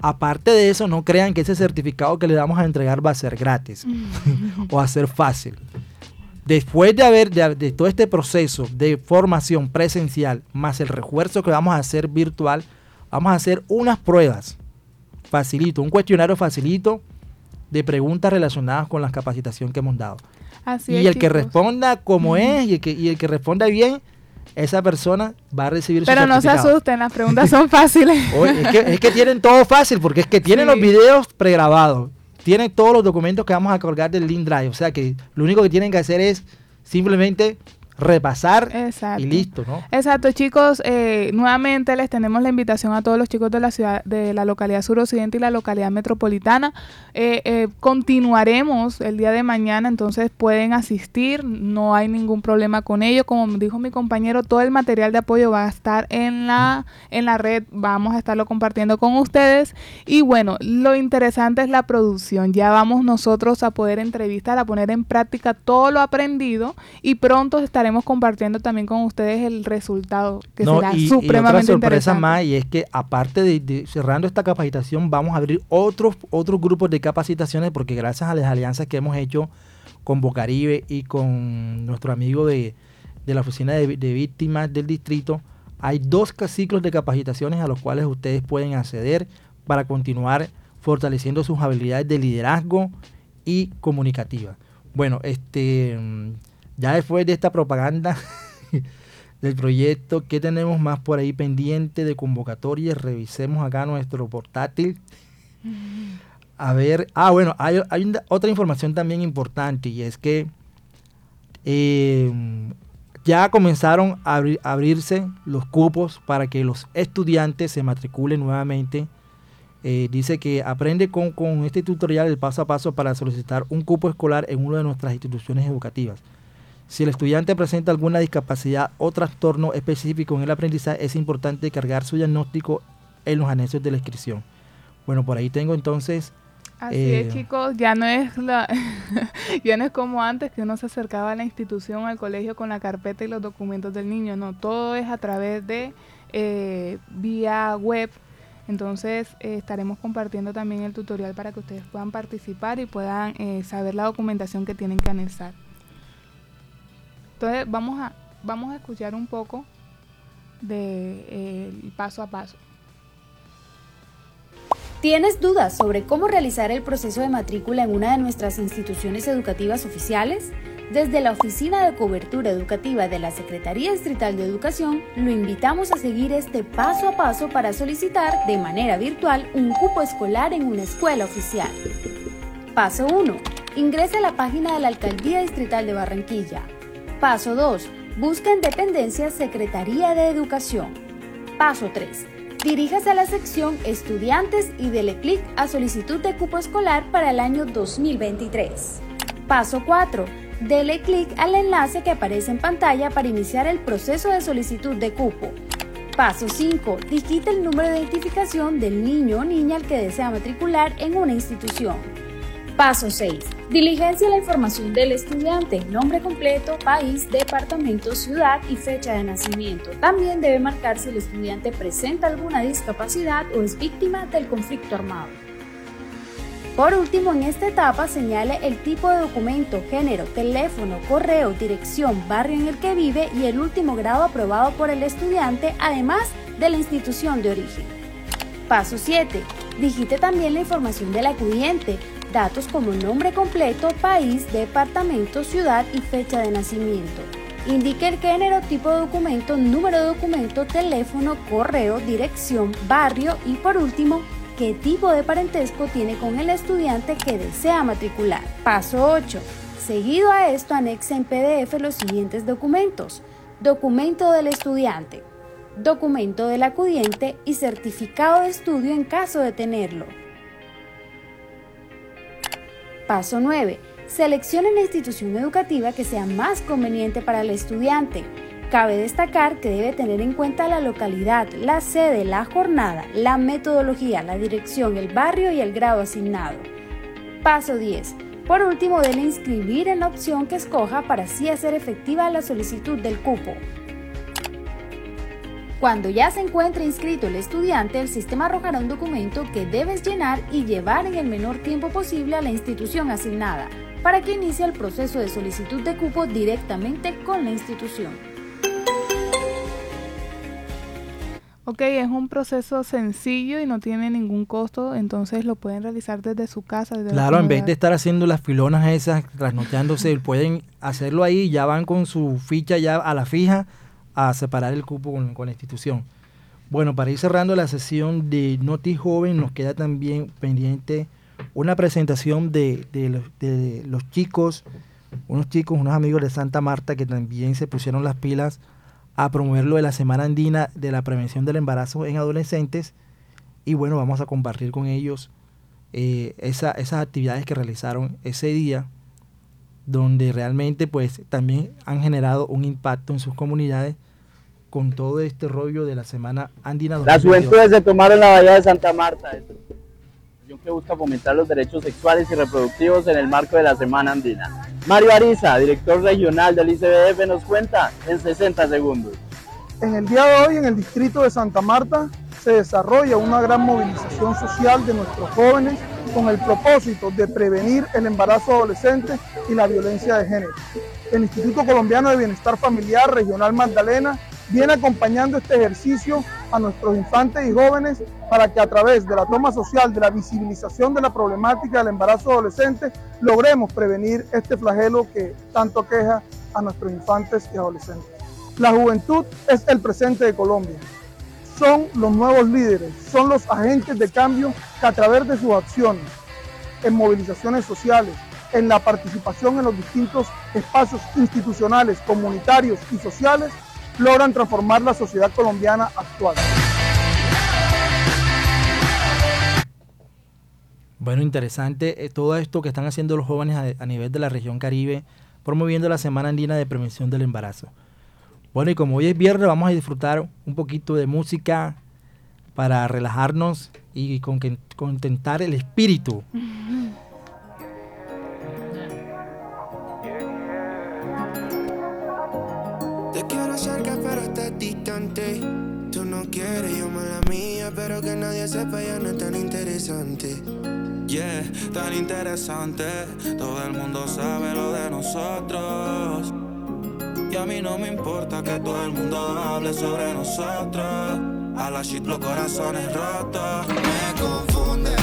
[SPEAKER 2] Aparte de eso, no crean que ese certificado que le vamos a entregar va a ser gratis o a ser fácil. Después de haber de, todo este proceso de formación presencial más el refuerzo que vamos a hacer virtual, vamos a hacer unas pruebas. Facilito, un cuestionario facilito de preguntas relacionadas con la capacitación que hemos dado. Y el que responda como es y el que, y el que responda bien, esa persona va a recibir
[SPEAKER 1] Pero no se asusten, las preguntas son fáciles.
[SPEAKER 2] es, que, tienen todo fácil, porque es que tienen los videos pregrabados, tienen todos los documentos que vamos a colgar del link drive. O sea que lo único que tienen que hacer es simplemente repasar y listo, ¿no?
[SPEAKER 1] Exacto, chicos. Eh, nuevamente les tenemos la invitación a todos los chicos de la ciudad, de la localidad suroccidente y la localidad metropolitana. Eh, eh, continuaremos el día de mañana, entonces pueden asistir, no hay ningún problema con ello. Como dijo mi compañero, todo el material de apoyo va a estar en la, en la red, vamos a estarlo compartiendo con ustedes. Y bueno, lo interesante es la producción. Ya vamos nosotros a poder entrevistar, a poner en práctica todo lo aprendido y pronto estaremos compartiendo también con ustedes el resultado, que será supremamente y otra sorpresa
[SPEAKER 2] más, y es que aparte de, cerrando esta capacitación, vamos a abrir otros, otros grupos de capacitaciones, porque gracias a las alianzas que hemos hecho con Bocaribe y con nuestro amigo de, la Oficina de, Víctimas del Distrito, hay dos ciclos de capacitaciones a los cuales ustedes pueden acceder para continuar fortaleciendo sus habilidades de liderazgo y comunicativa. Bueno, este ya después de esta propaganda del proyecto, ¿qué tenemos más por ahí pendiente de convocatorias? Revisemos acá nuestro portátil. A ver, ah, bueno, hay, otra información también importante y es que eh, ya comenzaron a, abrirse los cupos para que los estudiantes se matriculen nuevamente. Eh, dice que aprende con, con este tutorial el paso a paso para solicitar un cupo escolar en una de nuestras instituciones educativas. Si el estudiante presenta alguna discapacidad o trastorno específico en el aprendizaje, es importante cargar su diagnóstico en los anexos de la inscripción. Bueno, por ahí tengo entonces...
[SPEAKER 1] Así es, eh, chicos, ya no es la, ya no es como antes que uno se acercaba a la institución, al colegio con la carpeta y los documentos del niño. No, todo es a través de eh, vía web. Entonces eh, estaremos compartiendo también el tutorial para que ustedes puedan participar y puedan saber la documentación que tienen que anexar. Entonces vamos a, vamos a escuchar un poco de eh, paso a paso.
[SPEAKER 7] ¿Tienes dudas sobre cómo realizar el proceso de matrícula en una de nuestras instituciones educativas oficiales? Desde la Oficina de Cobertura Educativa de la Secretaría Distrital de Educación, lo invitamos a seguir este paso a paso para solicitar de manera virtual un cupo escolar en una escuela oficial. Paso 1. Ingrese a la página de la Alcaldía Distrital de Barranquilla. Paso 2. Busca en dependencias Secretaría de Educación. Paso 3. Diríjase a la sección Estudiantes y dele clic a Solicitud de cupo escolar para el año 2023. Paso 4 dele clic al enlace que aparece en pantalla para iniciar el proceso de solicitud de cupo. Paso 5. Digite el número de identificación del niño o niña al que desea matricular en una institución. Paso 6. Diligencia la información del estudiante, nombre completo, país, departamento, ciudad y fecha de nacimiento. También debe marcar si el estudiante presenta alguna discapacidad o es víctima del conflicto armado. Por último, en esta etapa señale el tipo de documento, género, teléfono, correo, dirección, barrio en el que vive y el último grado aprobado por el estudiante, además de la institución de origen. Paso 7. Digite también la información del acudiente, datos como nombre completo, país, departamento, ciudad y fecha de nacimiento. Indique el género, tipo de documento, número de documento, teléfono, correo, dirección, barrio y por último, qué tipo de parentesco tiene con el estudiante que desea matricular. Paso 8. Seguido a esto, anexe en PDF los siguientes documentos. Documento del estudiante, documento del acudiente y certificado de estudio en caso de tenerlo. Paso 9. Seleccione la institución educativa que sea más conveniente para el estudiante. Cabe destacar que debe tener en cuenta la localidad, la sede, la jornada, la metodología, la dirección, el barrio y el grado asignado. Paso 10. Por último, debe inscribir en la opción que escoja para así hacer efectiva la solicitud del cupo. Cuando ya se encuentre inscrito el estudiante, el sistema arrojará un documento que debes llenar y llevar en el menor tiempo posible a la institución asignada, para que inicie el proceso de solicitud de cupo directamente con la institución.
[SPEAKER 1] Ok, es un proceso sencillo y no tiene ningún costo, entonces lo pueden realizar desde su casa.
[SPEAKER 2] claro, en vez de estar haciendo las filonas esas, trasnocheándose, pueden hacerlo ahí, ya van con su ficha ya a la fija a separar el cupo con, la institución. Bueno, para ir cerrando la sesión de Noti Joven, nos queda también pendiente una presentación de, los, de los chicos, unos chicos, unos amigos de Santa Marta que también se pusieron las pilas a promoverlo de la Semana Andina de la Prevención del Embarazo en Adolescentes. Y bueno, vamos a compartir con ellos eh, esas actividades que realizaron ese día, donde realmente pues también han generado un impacto en sus comunidades con todo este rollo de la Semana Andina.
[SPEAKER 14] Las juventudes se tomaron la Bahía de Santa Marta que busca fomentar los derechos sexuales y reproductivos en el marco de la Semana Andina. Mario Ariza, director regional del ICBF, nos cuenta en 60 segundos.
[SPEAKER 15] En el día de hoy, en el distrito de Santa Marta, se desarrolla una gran movilización social de nuestros jóvenes con el propósito de prevenir el embarazo adolescente y la violencia de género. El Instituto Colombiano de Bienestar Familiar Regional Magdalena viene acompañando este ejercicio a nuestros infantes y jóvenes para que a través de la toma social, de la visibilización de la problemática del embarazo adolescente, logremos prevenir este flagelo que tanto queja a nuestros infantes y adolescentes. La juventud es el presente de Colombia. Son los nuevos líderes, son los agentes de cambio que a través de sus acciones, en movilizaciones sociales, en la participación en los distintos espacios institucionales, comunitarios y sociales, logran transformar la sociedad colombiana actual.
[SPEAKER 2] Bueno, interesante eh, todo esto que están haciendo los jóvenes a, nivel de la región Caribe, promoviendo la Semana Andina de Prevención del Embarazo. Bueno, y como hoy es viernes, vamos a disfrutar un poquito de música para relajarnos y contentar el espíritu.
[SPEAKER 16] Tú no quieres, yo la mía, pero que nadie sepa ya no es tan interesante. Yeah, tan interesante. Todo el mundo sabe lo de nosotros. A mí no me importa que todo el mundo hable sobre nosotros. A la shit los corazones rotos. Me confunde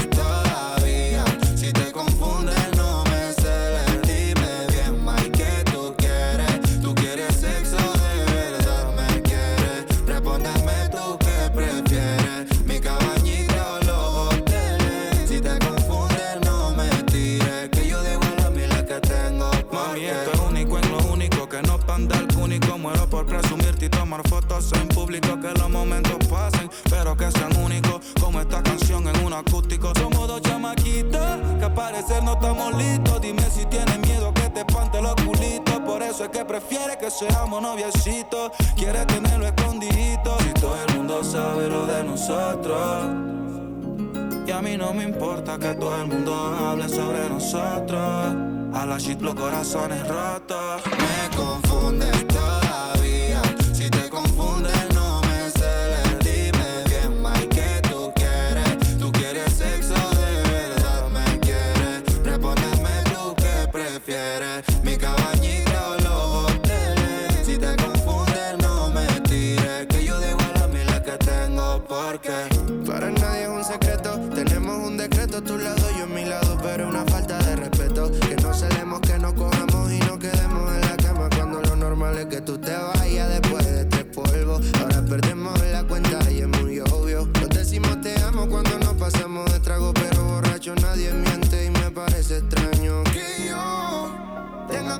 [SPEAKER 16] que los momentos pasen, pero que sean únicos, como esta canción en un acústico. Somos dos chamaquitos, que a parecer no estamos listos. Dime si tienes miedo que te espante los culitos. Por eso es que prefiere que seamos noviecitos. Quiere tenerlo escondidito. Si todo el mundo sabe lo de nosotros. Y a mí no me importa que todo el mundo hable sobre nosotros. A la shit los corazones rotos. Me confunde todavía.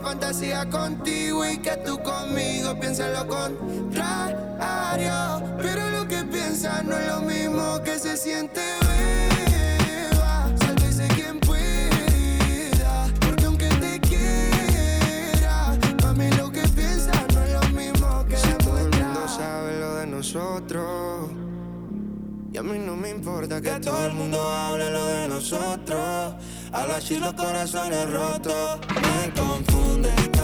[SPEAKER 17] Fantasía contigo y que tú conmigo pienses lo contrario. Pero lo que piensas no es lo mismo que se siente, beba. Sálvese quien pueda, porque aunque te quiera, mami, lo que piensas no es lo mismo que si todo el mundo sabe lo de nosotros. Y a mí no me importa que, todo el mundo hable lo de nosotros. A los corazones rotos. Me confunde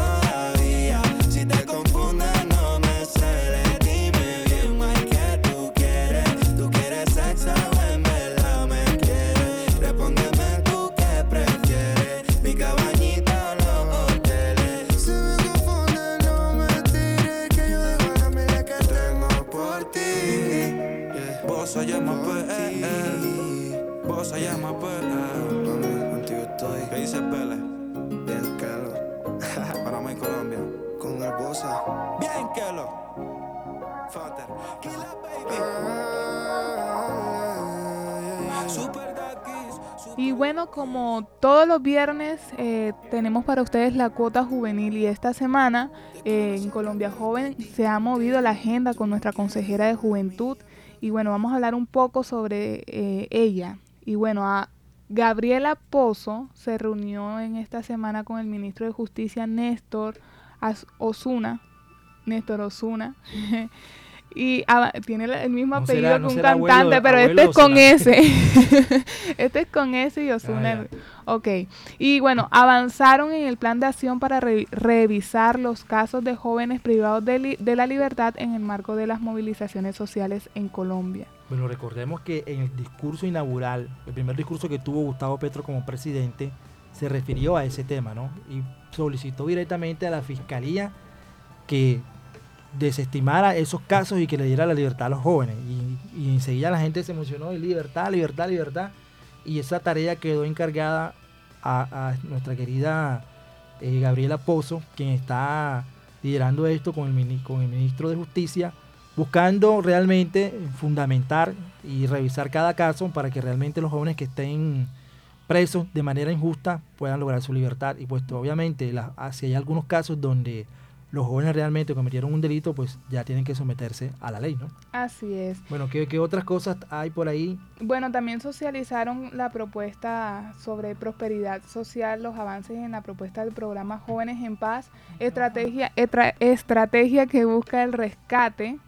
[SPEAKER 1] Y bueno, como todos los viernes eh, tenemos para ustedes la cuota juvenil y esta semana eh, en Colombia Joven se ha movido la agenda con nuestra consejera de juventud. Y bueno, vamos a hablar un poco sobre eh, ella. Y bueno, a Gabriela Pozo se reunió en esta semana con el ministro de Justicia Néstor Osuna, Néstor Osuna. Y ah, tiene el mismo
[SPEAKER 2] No
[SPEAKER 1] apellido
[SPEAKER 2] será-
[SPEAKER 1] que un
[SPEAKER 2] abuelo-
[SPEAKER 1] cantante, pero este
[SPEAKER 2] abuelo
[SPEAKER 1] es con. S. este es con S y Osuna.
[SPEAKER 2] Ah,
[SPEAKER 1] ok. Y bueno, avanzaron en el plan de acción para re- revisar los casos de jóvenes privados de, la libertad en el marco de las movilizaciones sociales en Colombia.
[SPEAKER 2] Bueno, recordemos que en el discurso inaugural, el primer discurso que tuvo Gustavo Petro como presidente, se refirió a ese tema, ¿no? Y solicitó directamente a la fiscalía que desestimara esos casos y que le diera la libertad a los jóvenes. Y, enseguida la gente se emocionó y libertad, libertad, libertad. Y esa tarea quedó encargada a, nuestra querida eh, Gabriela Pozo, quien está liderando esto con el, con el ministro de Justicia, buscando realmente fundamentar y revisar cada caso para que realmente los jóvenes que estén presos de manera injusta puedan lograr su libertad. Y pues obviamente la- ah, si hay algunos casos donde los jóvenes realmente cometieron un delito, pues ya tienen que someterse a la ley, ¿no?
[SPEAKER 1] Así es.
[SPEAKER 2] Bueno, ¿qué, qué otras cosas hay por ahí?
[SPEAKER 1] Bueno, también socializaron la propuesta sobre prosperidad social, los avances en la propuesta del programa Jóvenes en Paz, estrategia, etra- estrategia que busca el rescate,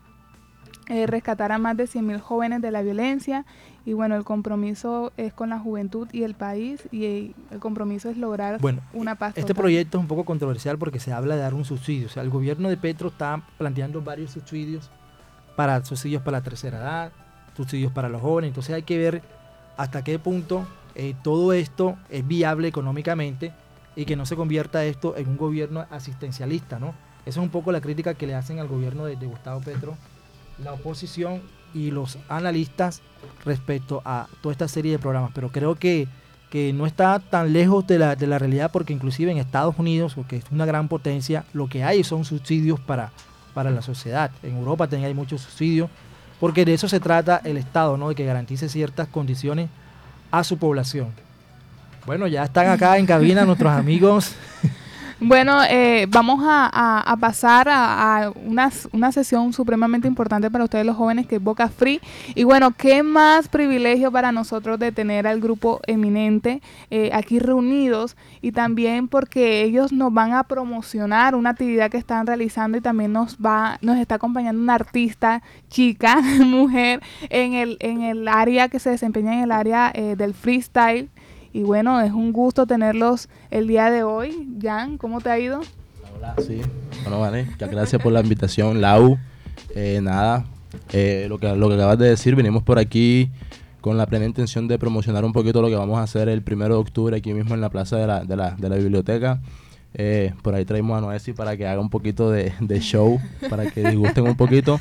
[SPEAKER 1] eh, rescatar a más de 100.000 jóvenes de la violencia. Y bueno, el compromiso es con la juventud y el país y el compromiso es lograr
[SPEAKER 2] Bueno,
[SPEAKER 1] una paz.
[SPEAKER 2] Este
[SPEAKER 1] total.
[SPEAKER 2] proyecto es un poco controversial porque se habla de dar un subsidio. O sea, el gobierno de Petro está planteando varios subsidios para subsidios para la tercera edad, subsidios para los jóvenes. Entonces hay que ver hasta qué punto eh, todo esto es viable económicamente y que no se convierta esto en un gobierno asistencialista, ¿no? Esa es un poco la crítica que le hacen al gobierno de, de Gustavo Petro, la oposición y los analistas respecto a toda esta serie de programas. Pero creo que, que no está tan lejos de la, de la realidad porque inclusive en Estados Unidos, que es una gran potencia, lo que hay son subsidios para, para la sociedad. En Europa también hay muchos subsidios porque de eso se trata el Estado, ¿no? de que garantice ciertas condiciones a su población. Bueno, ya están acá en cabina nuestros amigos
[SPEAKER 1] Bueno, eh, vamos a, pasar a, una, sesión supremamente importante para ustedes los jóvenes que es Boca Free. Y bueno, qué más privilegio para nosotros de tener al grupo eminente eh, aquí reunidos y también porque ellos nos van a promocionar una actividad que están realizando y también nos va, nos está acompañando una artista chica, mujer, en el, en el área que se desempeña en el área eh, del freestyle y bueno, es un gusto tenerlos el día de hoy. Jan, ¿cómo te ha ido?
[SPEAKER 18] Hola, sí. Bueno, vale. Muchas gracias por la invitación, Lau. Eh, nada, eh, lo, que, lo que acabas de decir, venimos por aquí con la plena intención de promocionar un poquito lo que vamos a hacer el primero de octubre aquí mismo en la plaza de la, de la, de la biblioteca. Eh, por ahí traemos a Noesi para que haga un poquito de, de show, para que disgusten un poquito.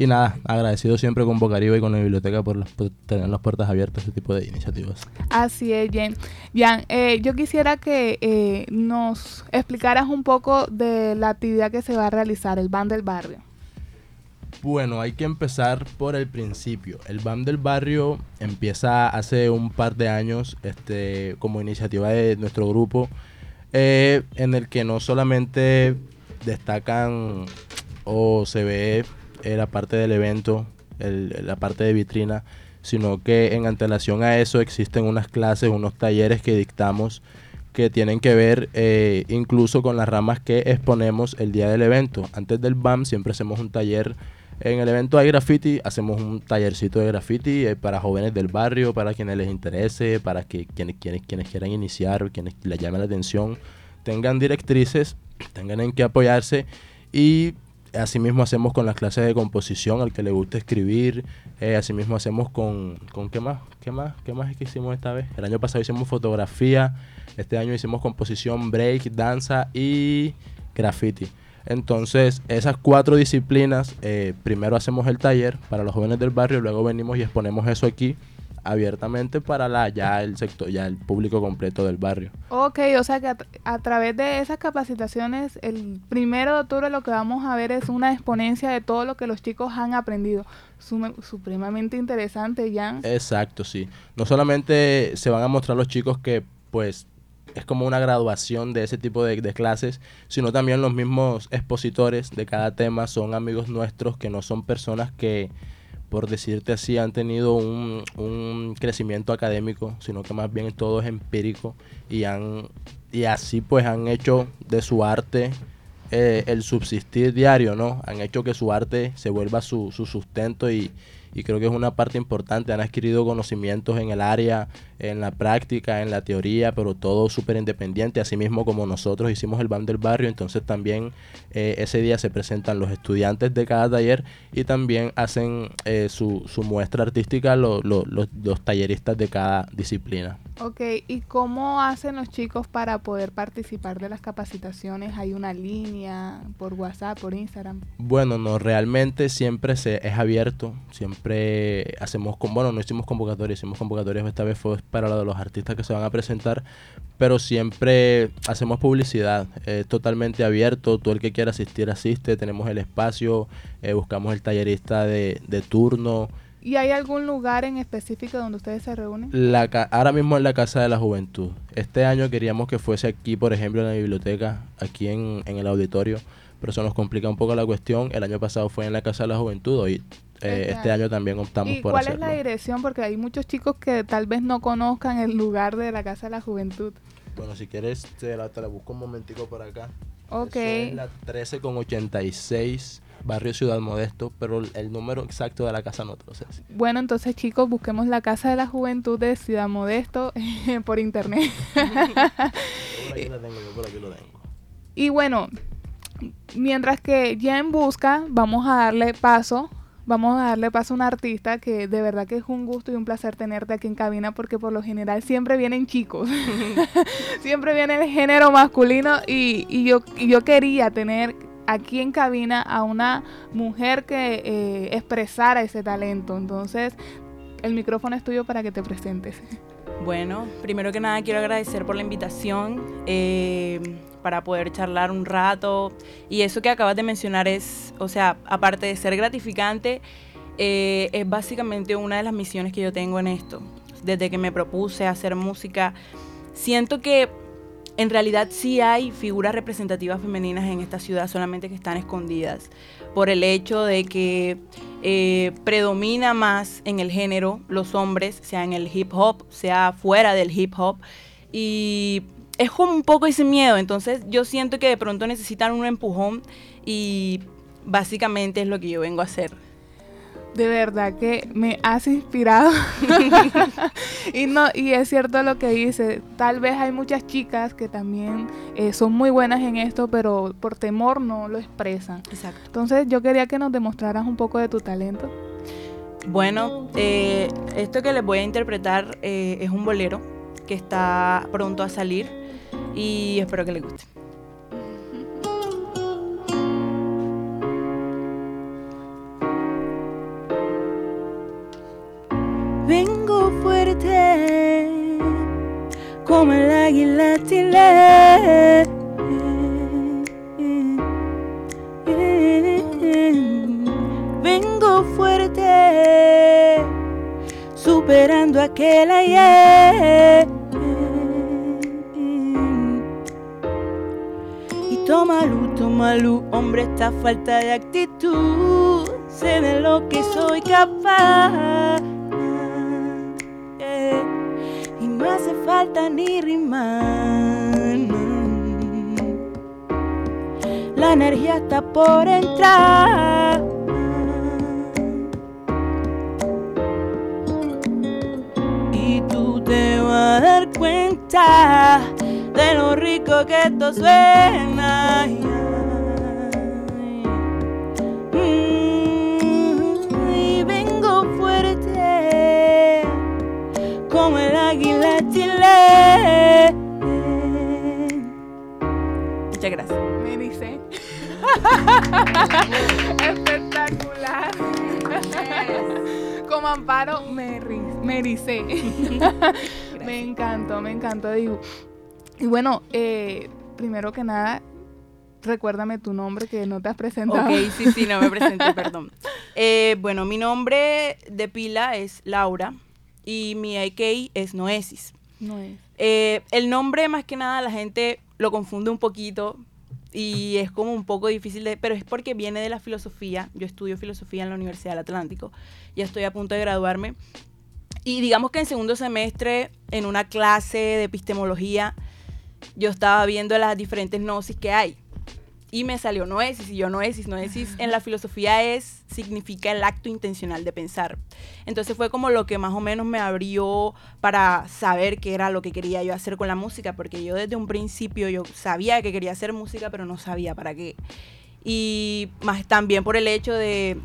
[SPEAKER 18] Y nada, agradecido siempre con Bocaribe y con la biblioteca por, tener las puertas abiertas a este tipo de iniciativas.
[SPEAKER 1] Así es, Jen. Jan, eh, yo quisiera que eh, nos explicaras un poco de la actividad que se va a realizar, el BAN del barrio.
[SPEAKER 18] Bueno, hay que empezar por el principio. El BAM del barrio empieza hace un par de años este, como iniciativa de nuestro grupo, eh, en el que no solamente destacan o se ve la parte del evento, la parte de vitrina, sino que en antelación a eso existen unas clases, unos talleres que dictamos que tienen que ver eh, incluso con las ramas que exponemos el día del evento. Antes del BAM siempre hacemos un taller. En el evento hay graffiti, hacemos un tallercito de graffiti eh, para jóvenes del barrio, para quienes les interese, para que quienes, quienes, quienes quieran iniciar, quienes les llame la atención, tengan directrices, tengan en qué apoyarse y Asimismo hacemos con las clases de composición, al que le guste escribir. Eh, asimismo hacemos con, con... ¿Qué más? ¿Qué más? ¿Qué más es que hicimos esta vez? El año pasado hicimos fotografía. Este año hicimos composición, break, danza y graffiti. Entonces, esas cuatro disciplinas, eh, primero hacemos el taller para los jóvenes del barrio, luego venimos y exponemos eso aquí abiertamente para la ya el sector, ya el público completo del barrio.
[SPEAKER 1] Ok, o sea que a, través de esas capacitaciones, el primero de octubre lo que vamos a ver es una exponencia de todo lo que los chicos han aprendido. supremamente interesante, Jan.
[SPEAKER 18] Exacto, sí. No solamente se van a mostrar los chicos que pues es como una graduación de ese tipo de, de, clases, sino también los mismos expositores de cada tema son amigos nuestros que no son personas que por decirte así, han tenido un, un, crecimiento académico, sino que más bien todo es empírico y, han, y así pues han hecho de su arte eh, el subsistir diario, ¿no? Han hecho que su arte se vuelva su, su sustento y, y creo que es una parte importante. Han adquirido conocimientos en el área, en la práctica, en la teoría, pero todo súper independiente. Asimismo, como nosotros hicimos el BAM del barrio, entonces también eh, ese día se presentan los estudiantes de cada taller y también hacen eh, su, su, muestra artística los, los talleristas de cada disciplina.
[SPEAKER 1] Ok, ¿y cómo hacen los chicos para poder participar de las capacitaciones? ¿Hay una línea por WhatsApp, por Instagram?
[SPEAKER 18] Bueno, no, realmente siempre se, es abierto, siempre hacemos, con, bueno, no hicimos convocatorias, hicimos convocatorias, esta vez fue para lo de los artistas que se van a presentar, pero siempre hacemos publicidad, es totalmente abierto, todo el que quiera asistir asiste, tenemos el espacio, eh, buscamos el tallerista de, de turno,
[SPEAKER 1] ¿Y hay algún lugar en específico donde ustedes se reúnen?
[SPEAKER 18] La ahora mismo en la Casa de la Juventud. Este año queríamos que fuese aquí, por ejemplo, en la biblioteca, aquí en, el auditorio, pero eso nos complica un poco la cuestión. El año pasado fue en la Casa de la Juventud, hoy eh, este año también optamos
[SPEAKER 1] ¿Y
[SPEAKER 18] por
[SPEAKER 1] cuál es la dirección? Porque hay muchos chicos que tal vez no conozcan el lugar de la Casa de la Juventud.
[SPEAKER 18] Bueno, si quieres, te la, te la busco un momentico por acá.
[SPEAKER 1] Ok.
[SPEAKER 18] es la 13 con 86 barrio Ciudad Modesto, pero el número exacto de la casa no te lo sé.
[SPEAKER 1] Bueno, entonces chicos, busquemos la Casa de la Juventud de Ciudad Modesto por internet. por
[SPEAKER 18] aquí lo tengo, yo por aquí lo tengo.
[SPEAKER 1] Y bueno, mientras que ya en busca, vamos a darle paso vamos a darle paso a un artista que de verdad que es un gusto y un placer tenerte aquí en cabina porque por lo general siempre vienen chicos, siempre viene el género masculino y, y, yo, y yo quería tener aquí en cabina a una mujer que eh, expresara ese talento. Entonces, el micrófono es tuyo para que te presentes.
[SPEAKER 19] Bueno, primero que nada quiero agradecer por la invitación eh, para poder charlar un rato. Y eso que acabas de mencionar es, o sea, aparte de ser gratificante, eh, es básicamente una de las misiones que yo tengo en esto. Desde que me propuse hacer música, siento que en realidad sí hay figuras representativas femeninas en esta ciudad, solamente que están escondidas por el hecho de que eh, predomina más en el género los hombres, sea en el hip hop, sea fuera del hip hop. Y es como un poco ese miedo, entonces yo siento que de pronto necesitan un empujón y básicamente es lo que yo vengo a hacer.
[SPEAKER 1] De verdad que me has inspirado. y no y es cierto lo que dice. Tal vez hay muchas chicas que también eh, son muy buenas en esto, pero por temor no lo expresan.
[SPEAKER 19] Exacto.
[SPEAKER 1] Entonces yo quería que nos demostraras un poco de tu talento.
[SPEAKER 19] Bueno, eh, esto que les voy a interpretar eh, es un bolero que está pronto a salir y espero que les guste. Vengo fuerte como el águila tilé. Vengo fuerte superando aquel ayer. Tómalo, tómalo, hombre, esta falta de actitud. Sé de lo que soy capaz. eh, Y no hace falta ni rimar. La energía está por entrar. Y tú te vas a dar cuenta de lo rico que esto suena. Mm, Y vengo fuerte como el águila chile. Muchas gracias.
[SPEAKER 1] Me dice. Espectacular. Como amparo me, me ericé. me encantó, me encantó. Digo. Y bueno, eh, primero que nada, recuérdame tu nombre que no te has presentado.
[SPEAKER 19] Ok, sí, sí, no me presenté, perdón. Eh, bueno, mi nombre de pila es Laura y mi IK es Noesis.
[SPEAKER 1] No es.
[SPEAKER 19] Eh, el nombre, más que nada, la gente lo confunde un poquito y es como un poco difícil de... Pero es porque viene de la filosofía. Yo estudio filosofía en la Universidad del Atlántico. Ya estoy a punto de graduarme. Y digamos que en segundo semestre, en una clase de epistemología, yo estaba viendo las diferentes gnosis que hay. Y me salió noesis, y yo noesis, noesis en la filosofía es, significa el acto intencional de pensar. Entonces fue como lo que más o menos me abrió para saber qué era lo que quería yo hacer con la música, porque yo desde un principio yo sabía que quería hacer música, pero no sabía para qué. Y más también por el hecho de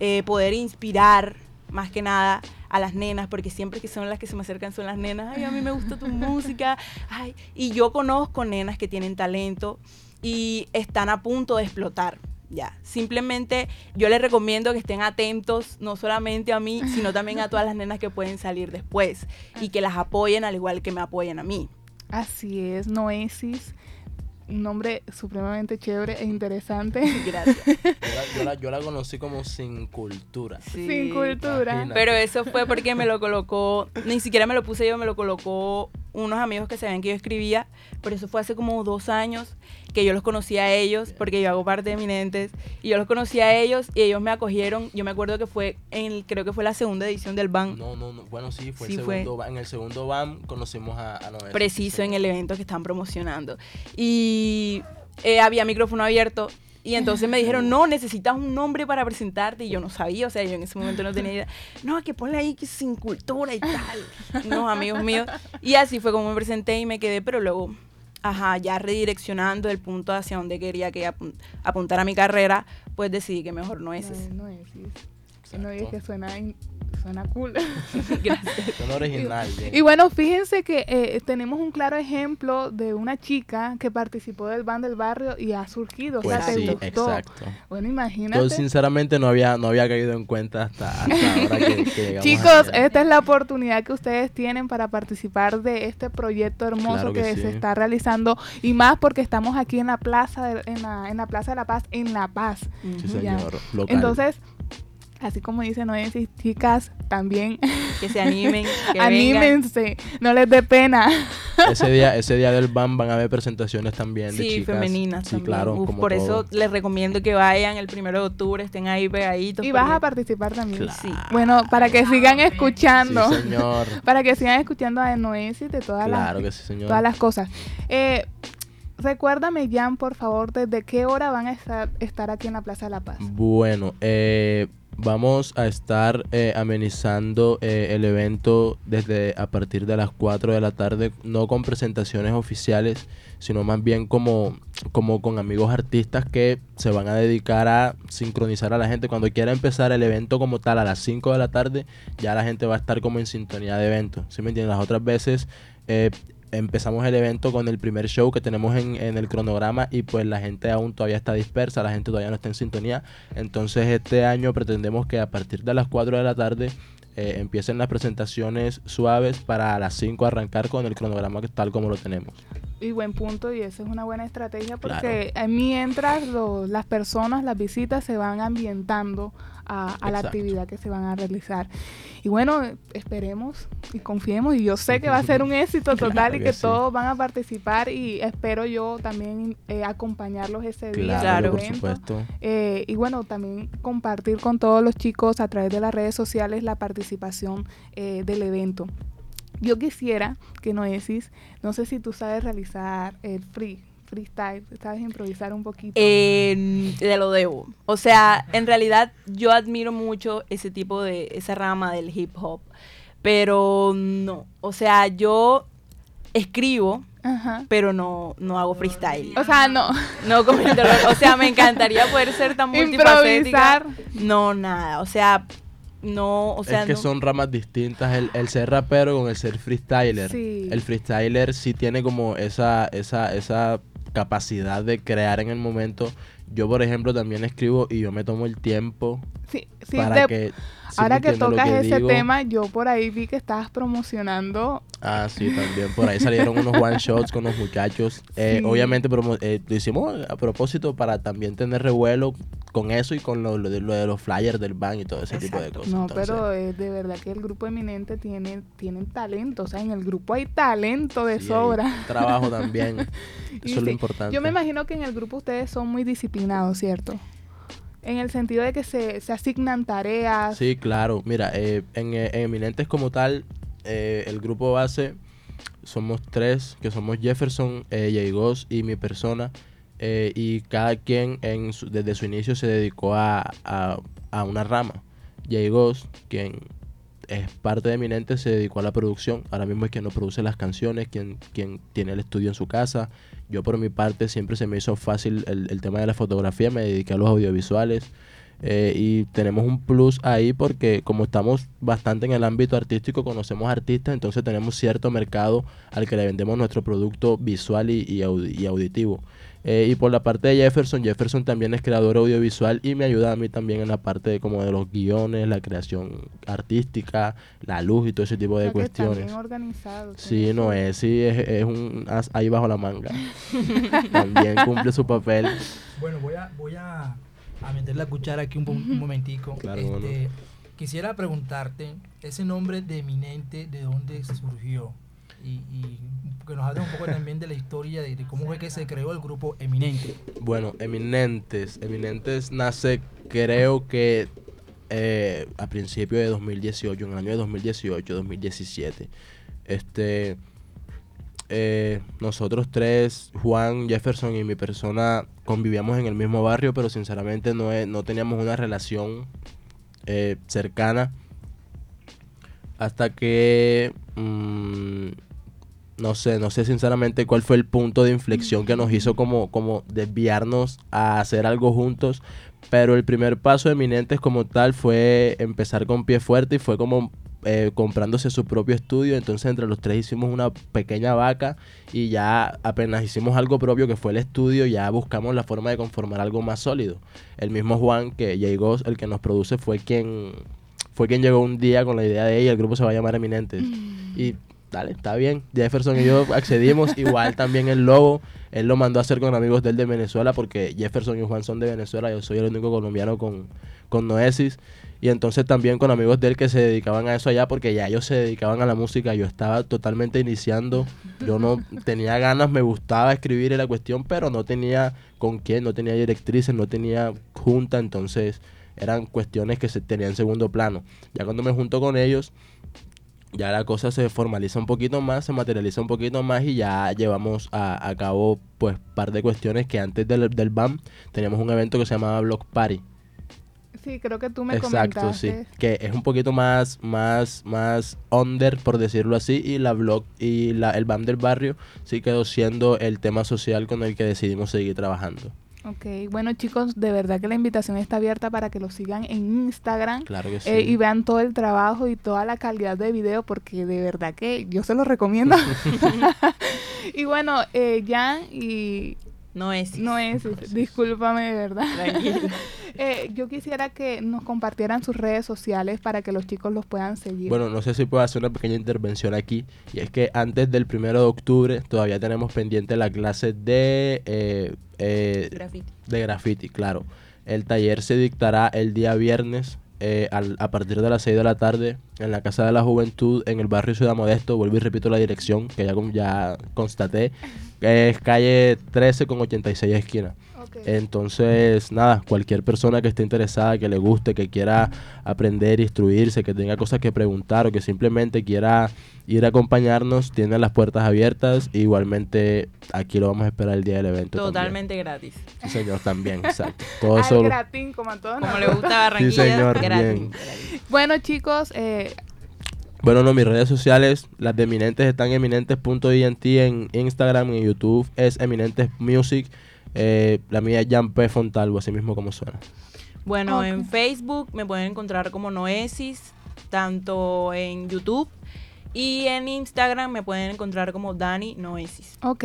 [SPEAKER 19] eh, poder inspirar, más que nada, a las nenas, porque siempre que son las que se me acercan son las nenas, ay, a mí me gusta tu música, ay, y yo conozco nenas que tienen talento y están a punto de explotar. Ya, simplemente yo les recomiendo que estén atentos no solamente a mí, sino también a todas las nenas que pueden salir después y que las apoyen al igual que me apoyen a mí.
[SPEAKER 1] Así es, Noesis. Un nombre supremamente chévere e interesante.
[SPEAKER 19] Gracias.
[SPEAKER 18] Yo la, yo la- yo la conocí como sin cultura.
[SPEAKER 1] Sin cultura.
[SPEAKER 18] Imagínate.
[SPEAKER 19] Pero eso fue porque me lo colocó, ni siquiera me lo puse yo, me lo colocó unos amigos que sabían que yo escribía, pero eso fue hace como dos años que yo los conocí a ellos, porque yo hago parte de Eminentes, y yo los conocí a ellos y ellos me acogieron, yo me acuerdo que fue, en creo que fue la segunda edición del BAN,
[SPEAKER 18] No, no, no. Bueno, sí, fue
[SPEAKER 19] Sí,
[SPEAKER 18] el
[SPEAKER 19] fue.
[SPEAKER 18] segundo ba- En el segundo BAM conocimos a, a Noel.
[SPEAKER 19] preciso en el evento que están promocionando. Y eh, había micrófono abierto. Y entonces me dijeron, no, necesitas un nombre para presentarte. Y yo no sabía, o sea, yo en ese momento no tenía idea. No, que ponle ahí que sin cultura y tal. No, amigos míos. Y así fue como me presenté y me quedé, pero luego, ajá, ya redireccionando el punto hacia donde quería que apun- apuntara mi carrera, pues decidí que mejor no es ese.
[SPEAKER 1] No, No es que suena, in- suena cool.
[SPEAKER 19] Gracias.
[SPEAKER 18] Son original.
[SPEAKER 1] Y bueno, fíjense que eh, tenemos un claro ejemplo de una chica que participó del band del barrio y ha surgido.
[SPEAKER 18] Pues
[SPEAKER 1] o sea, te
[SPEAKER 18] sí,
[SPEAKER 1] gustó.
[SPEAKER 18] exacto.
[SPEAKER 1] Bueno, imagínate.
[SPEAKER 18] Yo sinceramente no había, no había caído en cuenta hasta, hasta ahora que, que llegamos
[SPEAKER 1] Chicos,
[SPEAKER 18] allá.
[SPEAKER 1] esta es la oportunidad que ustedes tienen para participar de este proyecto hermoso
[SPEAKER 18] Claro
[SPEAKER 1] que,
[SPEAKER 18] que
[SPEAKER 1] se está realizando y más porque estamos aquí en la plaza de, en la, en la plaza de la Paz en La Paz.
[SPEAKER 18] Sí, señor. Local.
[SPEAKER 1] Entonces, así como dice Noesis, chicas, también
[SPEAKER 19] Que se animen, que
[SPEAKER 1] anímense, no les dé pena.
[SPEAKER 18] ese día, ese día del BAM van a haber presentaciones también de
[SPEAKER 19] Sí,
[SPEAKER 18] chicas.
[SPEAKER 19] femeninas
[SPEAKER 18] Sí,
[SPEAKER 19] también.
[SPEAKER 18] claro.
[SPEAKER 19] Uf,
[SPEAKER 18] como
[SPEAKER 19] por
[SPEAKER 18] todo.
[SPEAKER 19] eso les recomiendo que vayan el primero de octubre, estén ahí pegaditos.
[SPEAKER 1] Y vas a participar también.
[SPEAKER 18] Claro.
[SPEAKER 1] Sí. Bueno, para que sigan escuchando.
[SPEAKER 18] Sí, señor.
[SPEAKER 1] para que sigan escuchando a Noesis de todas
[SPEAKER 18] Claro
[SPEAKER 1] las
[SPEAKER 18] que sí, señor.
[SPEAKER 1] todas las cosas. Eh, recuérdame, Jan, por favor, desde qué hora van a estar, estar aquí en la Plaza de la Paz.
[SPEAKER 18] Bueno, eh, vamos a estar eh, amenizando eh, el evento desde a partir de las 4 de la tarde, no con presentaciones oficiales, sino más bien como, como con amigos artistas que se van a dedicar a sincronizar a la gente. Cuando quiera empezar el evento como tal a las 5 de la tarde, ya la gente va a estar como en sintonía de evento. ¿Sí me entienden? Las otras veces eh, empezamos el evento con el primer show que tenemos en, en el cronograma y pues la gente aún todavía está dispersa, la gente todavía no está en sintonía. Entonces este año pretendemos que a partir de las 4 de la tarde eh, empiecen las presentaciones suaves para a las 5 arrancar con el cronograma tal como lo tenemos.
[SPEAKER 1] Y buen punto, y esa es una buena estrategia porque mientras lo- las personas, las visitas se van ambientando a, a la actividad que se van a realizar. Y bueno, esperemos y confiemos, y yo sé que va a ser un éxito total
[SPEAKER 18] Claro
[SPEAKER 1] y
[SPEAKER 18] que
[SPEAKER 1] que
[SPEAKER 18] sí.
[SPEAKER 1] todos van a participar y espero yo también eh, acompañarlos ese día.
[SPEAKER 18] Claro, por supuesto.
[SPEAKER 1] Eh, y bueno, también compartir con todos los chicos a través de las redes sociales la participación eh, del evento. Yo quisiera que Noesis, no sé si tú sabes realizar el free, freestyle, sabes improvisar un poquito.
[SPEAKER 19] Eh, te lo debo. O sea, en realidad yo admiro mucho ese tipo de, esa rama del hip hop. Pero no. O sea, yo escribo,
[SPEAKER 1] Ajá.
[SPEAKER 19] pero no, no hago freestyle.
[SPEAKER 1] O sea, no.
[SPEAKER 19] No como O sea, me encantaría poder ser tan multifacética.
[SPEAKER 1] Improvisar.
[SPEAKER 19] No, nada. O sea, no, o sea,
[SPEAKER 18] es que
[SPEAKER 19] no.
[SPEAKER 18] son ramas distintas el, el ser rapero con el ser freestyler.
[SPEAKER 19] Sí.
[SPEAKER 18] El freestyler sí tiene como esa, esa, esa capacidad de crear en el momento. Yo, por ejemplo, también escribo y yo me tomo el tiempo
[SPEAKER 1] Sí, sí,
[SPEAKER 18] para
[SPEAKER 1] de-
[SPEAKER 18] que... ¿sí
[SPEAKER 1] ahora que tocas ese
[SPEAKER 18] digo?
[SPEAKER 1] tema, yo por ahí vi que estabas promocionando.
[SPEAKER 18] Ah, sí, también. Por ahí salieron unos one shots con los muchachos. Eh. Obviamente promo- eh, lo hicimos a propósito para también tener revuelo con eso y con lo, lo de, lo de los flyers del ban y todo ese tipo de cosas.
[SPEAKER 1] No,
[SPEAKER 18] Entonces,
[SPEAKER 1] pero es de verdad que el grupo eminente tiene tienen talento, o sea, en el grupo hay talento de sobra.
[SPEAKER 18] Trabajo también. Eso
[SPEAKER 1] Y
[SPEAKER 18] es lo importante.
[SPEAKER 1] Yo me imagino que en el grupo ustedes son muy disciplinados, ¿cierto? En el sentido de que se, se asignan tareas.
[SPEAKER 18] Sí, claro. Mira, eh, en, eh, en Eminentes como tal, eh, el grupo base somos tres, que somos Jefferson, eh, Jay Goss y mi persona. eh, y cada quien en su- desde su inicio se dedicó a, a- a una rama. Jay Goss, quien es parte de Eminentes, se dedicó a la producción. Ahora mismo es quien nos produce las canciones, quien, quien tiene el estudio en su casa. Yo por mi parte siempre se me hizo fácil el, el tema de la fotografía, me dediqué a los audiovisuales. Eh, y tenemos un plus ahí porque como estamos bastante en el ámbito artístico, conocemos artistas, entonces tenemos cierto mercado al que le vendemos nuestro producto visual y, y audi- y auditivo. Eh, y por la parte de Jefferson, Jefferson también es creador audiovisual y me ayuda a mí también en la parte de, como de los guiones, la creación artística, la luz y todo ese tipo de
[SPEAKER 1] o sea, que están
[SPEAKER 18] cuestiones.
[SPEAKER 1] bien organizados.
[SPEAKER 18] Sí, no es, sí, es, es un as ahí bajo la manga. También cumple su papel.
[SPEAKER 2] Bueno, voy a, voy a, a meter la cuchara aquí un, un momentico.
[SPEAKER 18] Claro,
[SPEAKER 2] Este,
[SPEAKER 18] bueno.
[SPEAKER 2] Quisiera preguntarte, ese nombre de eminente, ¿de dónde surgió? Y, que nos hable un poco también de la historia de, de cómo fue que se creó el grupo Eminente.
[SPEAKER 18] Bueno, Eminentes. Eminentes nace, creo que eh, a principios de 2018, en el año de 2018, 2017. Este, eh, nosotros tres, Juan, Jefferson y mi persona, convivíamos en el mismo barrio, pero sinceramente no, es- no teníamos una relación eh, cercana. Hasta que mm, no sé, no sé sinceramente cuál fue el punto de inflexión que nos hizo como, como desviarnos a hacer algo juntos, pero el primer paso de Eminentes como tal fue empezar con pie fuerte y fue como eh, comprándose su propio estudio, entonces entre los tres hicimos una pequeña vaca y ya apenas hicimos algo propio que fue el estudio, ya buscamos la forma de conformar algo más sólido. El mismo Juan que llegó, el que nos produce, fue quien fue quien llegó un día con la idea de ella, el grupo se va a llamar Eminentes. Y dale, está bien. Jefferson y yo accedimos. Igual también el logo, él lo mandó a hacer con amigos de él de Venezuela, porque Jefferson y Juan son de Venezuela, yo soy el único colombiano con, con Noesis. Y entonces también con amigos de él que se dedicaban a eso allá, porque ya ellos se dedicaban a la música, yo estaba totalmente iniciando, yo no tenía ganas, me gustaba escribir en la cuestión, pero no tenía con quién, no tenía directrices, no tenía junta, entonces eran cuestiones que se tenían en segundo plano. Ya cuando me junto con ellos, ya la cosa se formaliza un poquito más, se materializa un poquito más y ya llevamos a, a cabo pues par de cuestiones que antes del, del BAM teníamos un evento que se llamaba Block Party.
[SPEAKER 1] Sí, creo que tú me
[SPEAKER 18] Exacto,
[SPEAKER 1] comentaste.
[SPEAKER 18] sí. Que es un poquito más, más, más under, por decirlo así, y la blog y la, el BAM del barrio sí quedó siendo el tema social con el que decidimos seguir trabajando.
[SPEAKER 1] Ok, bueno chicos, de verdad que la invitación está abierta para que lo sigan en Instagram
[SPEAKER 18] Claro que sí.
[SPEAKER 1] eh, y vean todo el trabajo y toda la calidad de video porque de verdad que yo se los recomiendo. y bueno, eh, Jan y...
[SPEAKER 19] No es.
[SPEAKER 1] No es, discúlpame de verdad.
[SPEAKER 19] Tranquila.
[SPEAKER 1] Eh, yo quisiera que nos compartieran sus redes sociales para que los chicos los puedan seguir.
[SPEAKER 18] Bueno, no sé si puedo hacer una pequeña intervención aquí. Y es que antes del primero de octubre todavía tenemos pendiente la clase de, eh, eh,
[SPEAKER 19] Graffiti.
[SPEAKER 18] de graffiti, claro. El taller se dictará el día viernes eh, al- a partir de las 6 de la tarde en la Casa de la Juventud en el barrio Ciudad Modesto. Vuelvo y repito la dirección que ya, ya constaté. Que Es calle 13 con 86 esquina. Entonces, nada, cualquier persona que esté interesada, que le guste, que quiera aprender, instruirse, que tenga cosas que preguntar o que simplemente quiera ir a acompañarnos, tiene las puertas abiertas. Igualmente, aquí lo vamos a esperar el día del evento. también.
[SPEAKER 19] Totalmente gratis.
[SPEAKER 18] Sí, señor, también, exacto. Todo eso.
[SPEAKER 1] como a todos
[SPEAKER 19] Como
[SPEAKER 1] nos
[SPEAKER 19] le gusta. Barranquilla,
[SPEAKER 18] Sí, señor,
[SPEAKER 19] gratis.
[SPEAKER 18] bien.
[SPEAKER 1] Bueno chicos, eh,
[SPEAKER 18] Bueno, no, mis redes sociales, las de Eminentes están en eminentes.int en Instagram, en YouTube es Eminentes Music. Eh, la mía es Jan P. Fontalvo, así mismo como suena.
[SPEAKER 19] Bueno, en Facebook me pueden encontrar como Noesis, tanto en YouTube y en Instagram me pueden encontrar como Dani Noesis.
[SPEAKER 1] ok.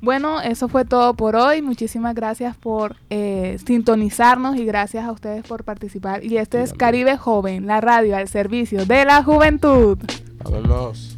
[SPEAKER 1] Bueno, eso fue todo por hoy. Muchísimas gracias por eh, sintonizarnos y gracias a ustedes por participar. Y este es Caribe Joven, la radio al servicio de la juventud.
[SPEAKER 18] Vámonos.